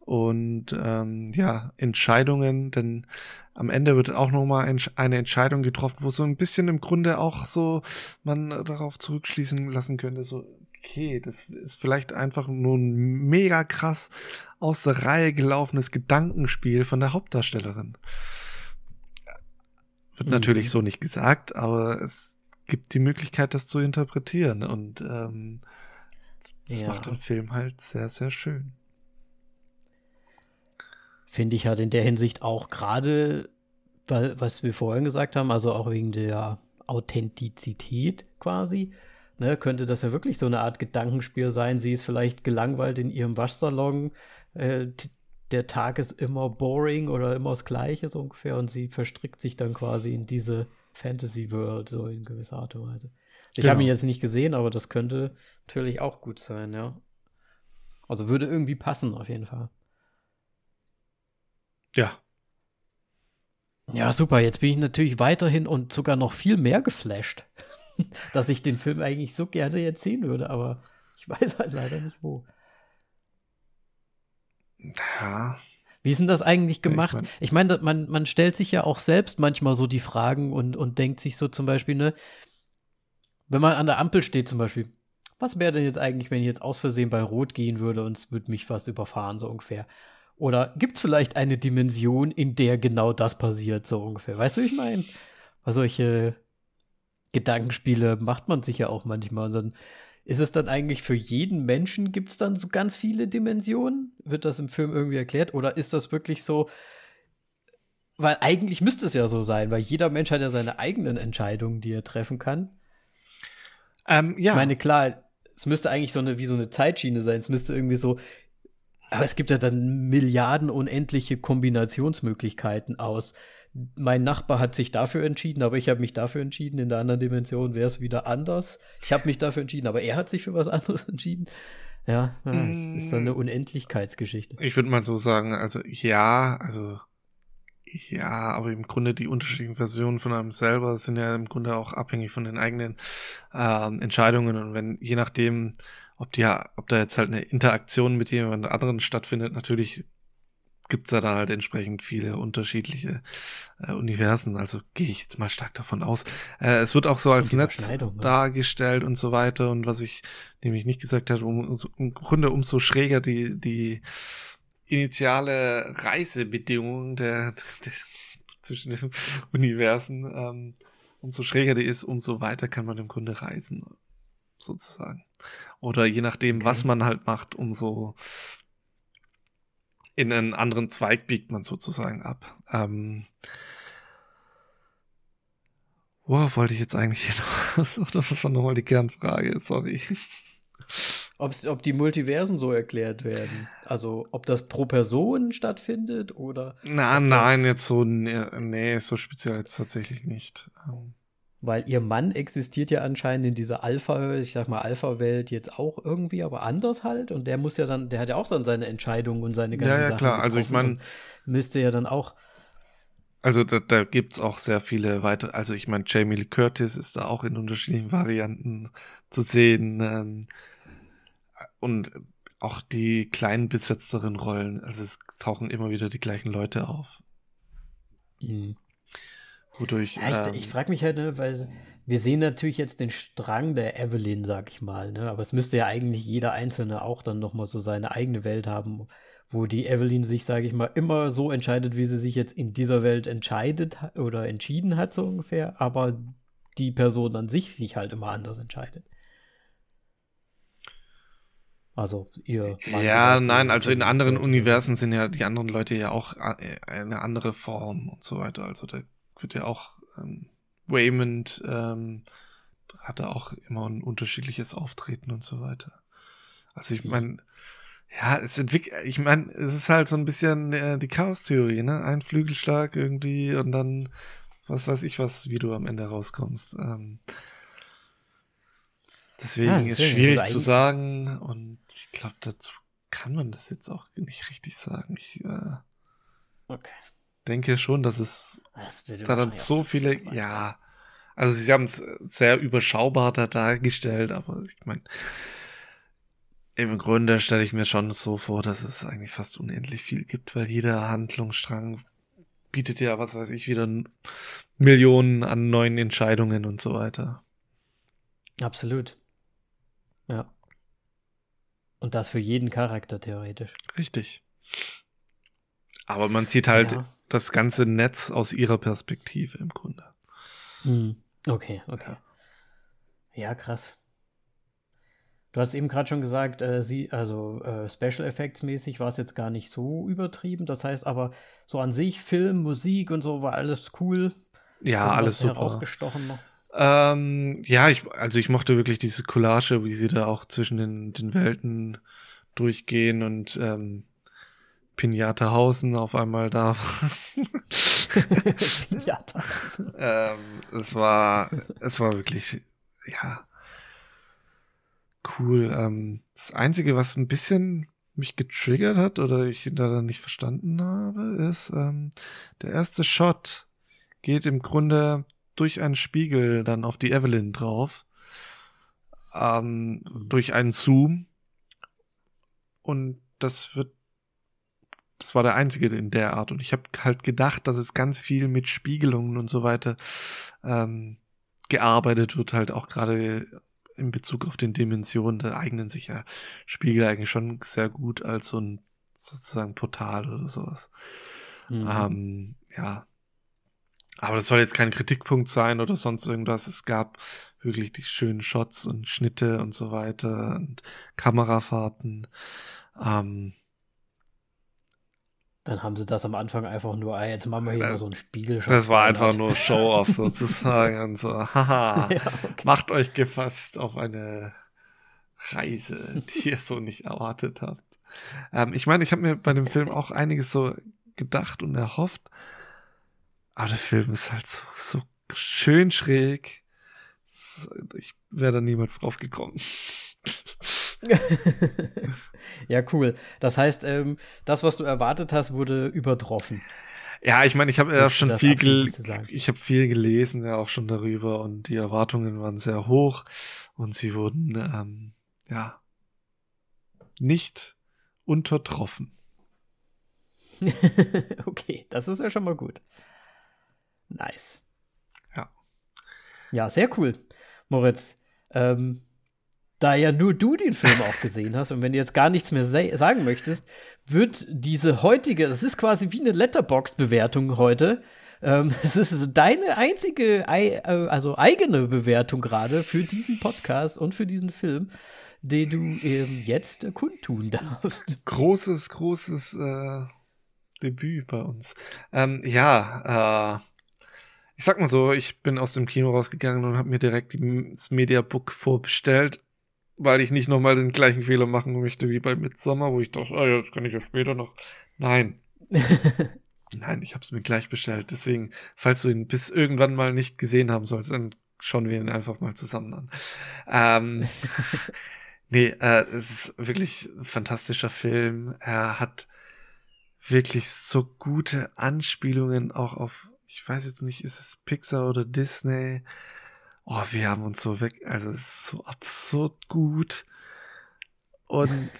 und ähm, ja, Entscheidungen, denn am Ende wird auch nochmal ein, eine Entscheidung getroffen, wo so ein bisschen im Grunde auch so man darauf zurückschließen lassen könnte, so, okay, das ist vielleicht einfach nur ein mega krass aus der Reihe gelaufenes Gedankenspiel von der Hauptdarstellerin. Wird mhm. natürlich so nicht gesagt, aber es gibt die Möglichkeit, das zu interpretieren und ähm, das ja. macht den Film halt sehr, sehr schön finde ich halt in der Hinsicht auch gerade, weil, was wir vorhin gesagt haben, also auch wegen der Authentizität quasi, ne, könnte das ja wirklich so eine Art Gedankenspiel sein. Sie ist vielleicht gelangweilt in ihrem Waschsalon, äh, der Tag ist immer boring oder immer das Gleiche so ungefähr und sie verstrickt sich dann quasi in diese Fantasy World so in gewisser Art und Weise. Ich genau. habe ihn jetzt nicht gesehen, aber das könnte natürlich auch gut sein, ja. Also würde irgendwie passen auf jeden Fall. Ja. Ja, super. Jetzt bin ich natürlich weiterhin und sogar noch viel mehr geflasht, [laughs] dass ich den Film eigentlich so gerne jetzt sehen würde, aber ich [laughs] weiß halt leider nicht wo. Ja. Wie ist denn das eigentlich gemacht? Ich meine, man, man stellt sich ja auch selbst manchmal so die Fragen und, und denkt sich so zum Beispiel, ne, wenn man an der Ampel steht zum Beispiel, was wäre denn jetzt eigentlich, wenn ich jetzt aus Versehen bei Rot gehen würde und es würde mich fast überfahren, so ungefähr? Oder gibt es vielleicht eine Dimension, in der genau das passiert, so ungefähr? Weißt du, wie ich meine? Solche Gedankenspiele macht man sich ja auch manchmal. Und dann ist es dann eigentlich für jeden Menschen, gibt es dann so ganz viele Dimensionen? Wird das im Film irgendwie erklärt? Oder ist das wirklich so, weil eigentlich müsste es ja so sein, weil jeder Mensch hat ja seine eigenen Entscheidungen, die er treffen kann. Ähm, ja. Ich meine, klar, es müsste eigentlich so eine, wie so eine Zeitschiene sein. Es müsste irgendwie so, aber es gibt ja dann Milliarden unendliche Kombinationsmöglichkeiten aus. Mein Nachbar hat sich dafür entschieden, aber ich habe mich dafür entschieden. In der anderen Dimension wäre es wieder anders. Ich habe mich dafür entschieden, aber er hat sich für was [laughs] anderes entschieden. Ja, ja es ist dann eine mm. Unendlichkeitsgeschichte. Ich würde mal so sagen, also ja, also ja, aber im Grunde die unterschiedlichen Versionen von einem selber sind ja im Grunde auch abhängig von den eigenen äh, Entscheidungen und wenn je nachdem ob die, ob da jetzt halt eine Interaktion mit jemand anderen stattfindet, natürlich gibt es da dann halt entsprechend viele unterschiedliche äh, Universen. Also gehe ich jetzt mal stark davon aus. Äh, es wird auch so als Netz ne? dargestellt und so weiter. Und was ich nämlich nicht gesagt habe, um, um, im Grunde umso schräger die, die initiale Reisebedingungen der, der, zwischen den Universen, ähm, umso schräger die ist, umso weiter kann man im Grunde reisen sozusagen. Oder je nachdem, okay. was man halt macht, umso in einen anderen Zweig biegt man sozusagen ab. Ähm, worauf wollte ich jetzt eigentlich hinaus? [laughs] Oder was war nochmal die Kernfrage? Sorry. Ob's, ob die Multiversen so erklärt werden. Also ob das pro Person stattfindet oder. Na, nein, jetzt so, nee, nee, so speziell jetzt tatsächlich nicht. Ähm, weil ihr Mann existiert ja anscheinend in dieser Alpha, ich sag mal Alpha-Welt jetzt auch irgendwie, aber anders halt. Und der muss ja dann, der hat ja auch dann seine Entscheidungen und seine ganzen Ja, ja, Sachen klar. Also ich meine. Müsste ja dann auch. Also da, da gibt es auch sehr viele weitere, also ich meine, Jamie Lee Curtis ist da auch in unterschiedlichen Varianten zu sehen. Ähm, und auch die kleinen besetzteren Rollen, also es tauchen immer wieder die gleichen Leute auf. Mhm. Wodurch. Ja, ich, ähm, ich frage mich halt, ne, weil wir sehen natürlich jetzt den Strang der Evelyn, sag ich mal, ne? Aber es müsste ja eigentlich jeder Einzelne auch dann nochmal so seine eigene Welt haben, wo die Evelyn sich, sage ich mal, immer so entscheidet, wie sie sich jetzt in dieser Welt entscheidet oder entschieden hat, so ungefähr, aber die Person an sich sich halt immer anders entscheidet. Also ihr. Mann ja, nein, also in anderen Universen sind ja die anderen Leute ja auch eine andere Form und so weiter. Also da wird ja auch ähm, Waymond ähm, hatte auch immer ein unterschiedliches Auftreten und so weiter. Also ich meine, ja, es entwickelt, ich meine, es ist halt so ein bisschen äh, die Chaos-Theorie, ne? Ein Flügelschlag irgendwie und dann was weiß ich was, wie du am Ende rauskommst. Ähm, deswegen ja, ist es schwierig zu sagen und ich glaube, dazu kann man das jetzt auch nicht richtig sagen. Ich äh, okay. Denke schon, dass es das da dann so viele, ja, also sie haben es sehr überschaubar da dargestellt, aber ich meine, im Grunde stelle ich mir schon so vor, dass es eigentlich fast unendlich viel gibt, weil jeder Handlungsstrang bietet ja, was weiß ich, wieder Millionen an neuen Entscheidungen und so weiter. Absolut. Ja. Und das für jeden Charakter theoretisch. Richtig. Aber man sieht halt ja. Das ganze Netz aus ihrer Perspektive im Grunde. Hm. Okay, okay. Ja, krass. Du hast eben gerade schon gesagt, äh, sie, also äh, Special Effects mäßig war es jetzt gar nicht so übertrieben. Das heißt aber, so an sich, Film, Musik und so war alles cool. Ja, alles super. Herausgestochen noch. Ähm, ja, ich, also ich mochte wirklich diese Collage, wie sie da auch zwischen den, den Welten durchgehen und ähm, Pinatahausen auf einmal da. [laughs] Pinatahausen. ähm, es war, es war wirklich, ja, cool. Ähm, das Einzige, was ein bisschen mich getriggert hat oder ich da nicht verstanden habe, ist, ähm, der erste Shot geht im Grunde durch einen Spiegel dann auf die Evelyn drauf. Ähm, durch einen Zoom. Und das wird das war der einzige in der Art. Und ich habe halt gedacht, dass es ganz viel mit Spiegelungen und so weiter ähm, gearbeitet wird, halt auch gerade in Bezug auf den Dimensionen, da eignen sich ja Spiegel eigentlich schon sehr gut als so ein sozusagen Portal oder sowas. Mhm. Ähm, ja. Aber das soll jetzt kein Kritikpunkt sein oder sonst irgendwas. Es gab wirklich die schönen Shots und Schnitte und so weiter und Kamerafahrten. Ähm, dann haben sie das am Anfang einfach nur, ah, jetzt machen wir hier das, mal so einen Spiegel. Das war einfach nur Show-off [laughs] sozusagen. und so, [laughs] haha, ja, okay. macht euch gefasst auf eine Reise, die ihr so nicht erwartet habt. Ähm, ich meine, ich habe mir bei dem Film auch einiges so gedacht und erhofft. Aber der Film ist halt so, so schön schräg. Ich wäre da niemals drauf gekommen. [laughs] [laughs] ja, cool. Das heißt, ähm, das, was du erwartet hast, wurde übertroffen. Ja, ich meine, ich habe ja schon viel, gel ich habe viel gelesen, ja auch schon darüber und die Erwartungen waren sehr hoch und sie wurden ähm, ja nicht untertroffen. [laughs] okay, das ist ja schon mal gut. Nice. Ja. Ja, sehr cool, Moritz. Ähm, da ja nur du den Film auch gesehen hast und wenn du jetzt gar nichts mehr sagen möchtest, wird diese heutige, es ist quasi wie eine Letterbox-Bewertung heute. Ähm, [laughs] es ist deine einzige, äh, also eigene Bewertung gerade für diesen Podcast und für diesen Film, den du ähm, jetzt kundtun darfst. Großes, großes äh, Debüt bei uns. Ähm, ja, äh, ich sag mal so, ich bin aus dem Kino rausgegangen und habe mir direkt das Mediabook vorbestellt weil ich nicht nochmal den gleichen Fehler machen möchte wie bei Midsommer, wo ich dachte, ah ja, das kann ich ja später noch. Nein. [laughs] Nein, ich habe es mir gleich bestellt. Deswegen, falls du ihn bis irgendwann mal nicht gesehen haben sollst, dann schauen wir ihn einfach mal zusammen an. Ähm, [laughs] nee, äh, es ist wirklich ein fantastischer Film. Er hat wirklich so gute Anspielungen auch auf, ich weiß jetzt nicht, ist es Pixar oder Disney? Oh, wir haben uns so weg, also es ist so absurd gut. Und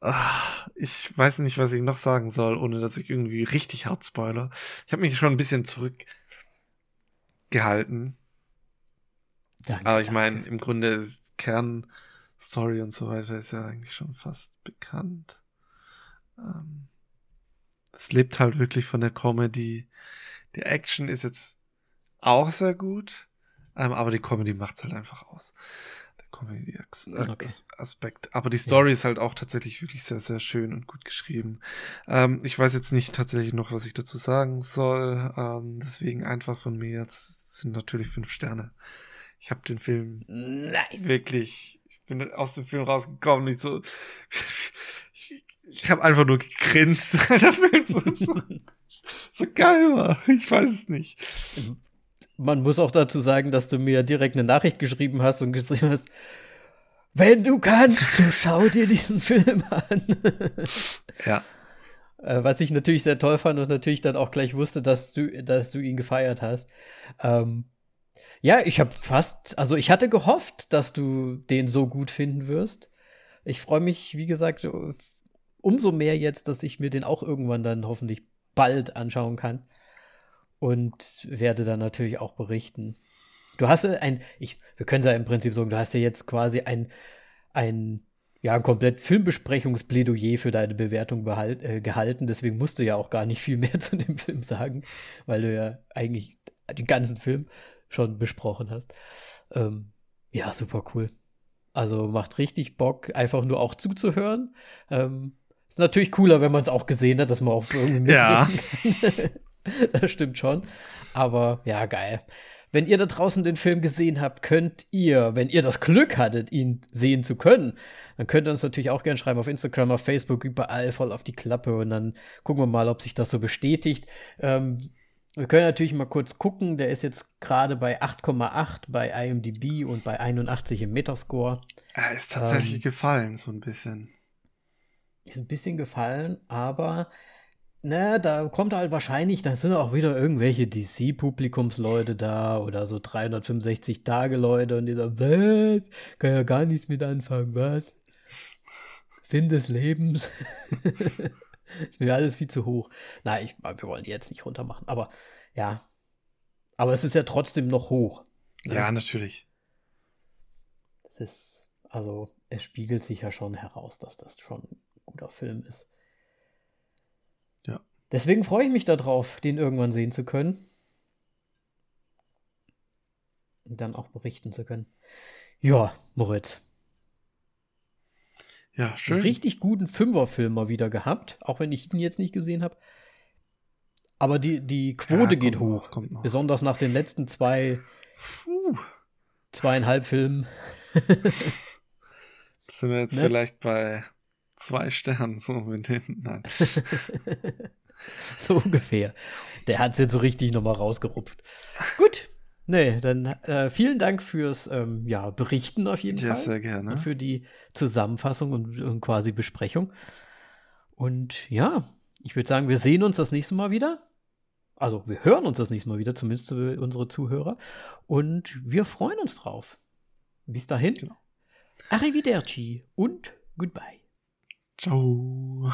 ach, [laughs] ich weiß nicht, was ich noch sagen soll, ohne dass ich irgendwie richtig hart spoiler. Ich habe mich schon ein bisschen zurückgehalten. Danke, Aber ich meine, im Grunde ist Kernstory und so weiter ist ja eigentlich schon fast bekannt. Ähm, es lebt halt wirklich von der Comedy. Die Action ist jetzt auch sehr gut. Ähm, aber die Comedy macht's halt einfach aus. Der Comedy-Aspekt. Äh, Aber die Story ja. ist halt auch tatsächlich wirklich sehr, sehr schön und gut geschrieben. Ähm, ich weiß jetzt nicht tatsächlich noch, was ich dazu sagen soll. Ähm, deswegen einfach von mir jetzt sind natürlich fünf Sterne. Ich habe den Film nice. wirklich, ich bin aus dem Film rausgekommen, nicht so. ich habe einfach nur gegrinst. [laughs] Der Film ist so, [laughs] so geil war. Ich weiß es nicht. Man muss auch dazu sagen, dass du mir direkt eine Nachricht geschrieben hast und geschrieben hast, wenn du kannst, so schau dir diesen [laughs] Film an. ja. Äh, was ich natürlich sehr toll fand und natürlich dann auch gleich wusste, dass du, dass du ihn gefeiert hast. Ähm, ja, ich habe fast, also ich hatte gehofft, dass du den so gut finden wirst. Ich freue mich, wie gesagt, umso mehr jetzt, dass ich mir den auch irgendwann dann hoffentlich bald anschauen kann. Und werde dann natürlich auch berichten. Du hast ein, ich, wir können es ja im Prinzip sagen, du hast ja jetzt quasi ein, ein, ja, ein komplett Filmbesprechungsplädoyer für deine Bewertung behalt, äh, gehalten. Deswegen musst du ja auch gar nicht viel mehr [laughs] zu dem Film sagen, weil du ja eigentlich den ganzen Film schon besprochen hast. Ähm, ja, super cool. Also macht richtig Bock, einfach nur auch zuzuhören. Ähm, ist natürlich cooler, wenn man es auch gesehen hat, dass man auch irgendwie Ja. [laughs] [laughs] das stimmt schon. Aber ja, geil. Wenn ihr da draußen den Film gesehen habt, könnt ihr, wenn ihr das Glück hattet, ihn sehen zu können, dann könnt ihr uns natürlich auch gerne schreiben auf Instagram, auf Facebook, überall voll auf die Klappe und dann gucken wir mal, ob sich das so bestätigt. Ähm, wir können natürlich mal kurz gucken. Der ist jetzt gerade bei 8,8 bei IMDb und bei 81 im Metascore. Er ist tatsächlich Ähm. gefallen, so ein bisschen. Ist ein bisschen gefallen, aber na, da kommt halt wahrscheinlich, da sind auch wieder irgendwelche DC-Publikumsleute da oder so 365 Tage Leute und die sagen, was? Kann ja gar nichts mit anfangen, was? Sinn des Lebens. [laughs] ist mir alles viel zu hoch. Nein, ich, wir wollen die jetzt nicht runtermachen, aber ja. Aber es ist ja trotzdem noch hoch. ne? Ja, natürlich. Es ist, also, es spiegelt sich ja schon heraus, dass das schon ein guter Film ist. Deswegen freue ich mich darauf, den irgendwann sehen zu können. Und dann auch berichten zu können. Ja, Moritz. Ja, Einen schön. richtig guten Fünferfilm mal wieder gehabt, auch wenn ich ihn jetzt nicht gesehen habe. Aber die, die Quote Ja, geht noch, hoch. kommt noch. Besonders nach den letzten zwei, Puh. zweieinhalb Filmen. Sind wir jetzt Ne? vielleicht bei zwei Sternen so mit den. Nein. [laughs] [laughs] so ungefähr. Der hat es jetzt so richtig nochmal rausgerupft. Gut. Nee, dann äh, vielen Dank fürs ähm, ja, Berichten auf jeden Ja, Fall. sehr gerne. Und für die Zusammenfassung und, und quasi Besprechung. Und ja, ich würde sagen, wir sehen uns das nächste Mal wieder. Also, wir hören uns das nächste Mal wieder, zumindest für unsere Zuhörer. Und wir freuen uns drauf. Bis dahin. Genau. Arrivederci und goodbye. Ciao.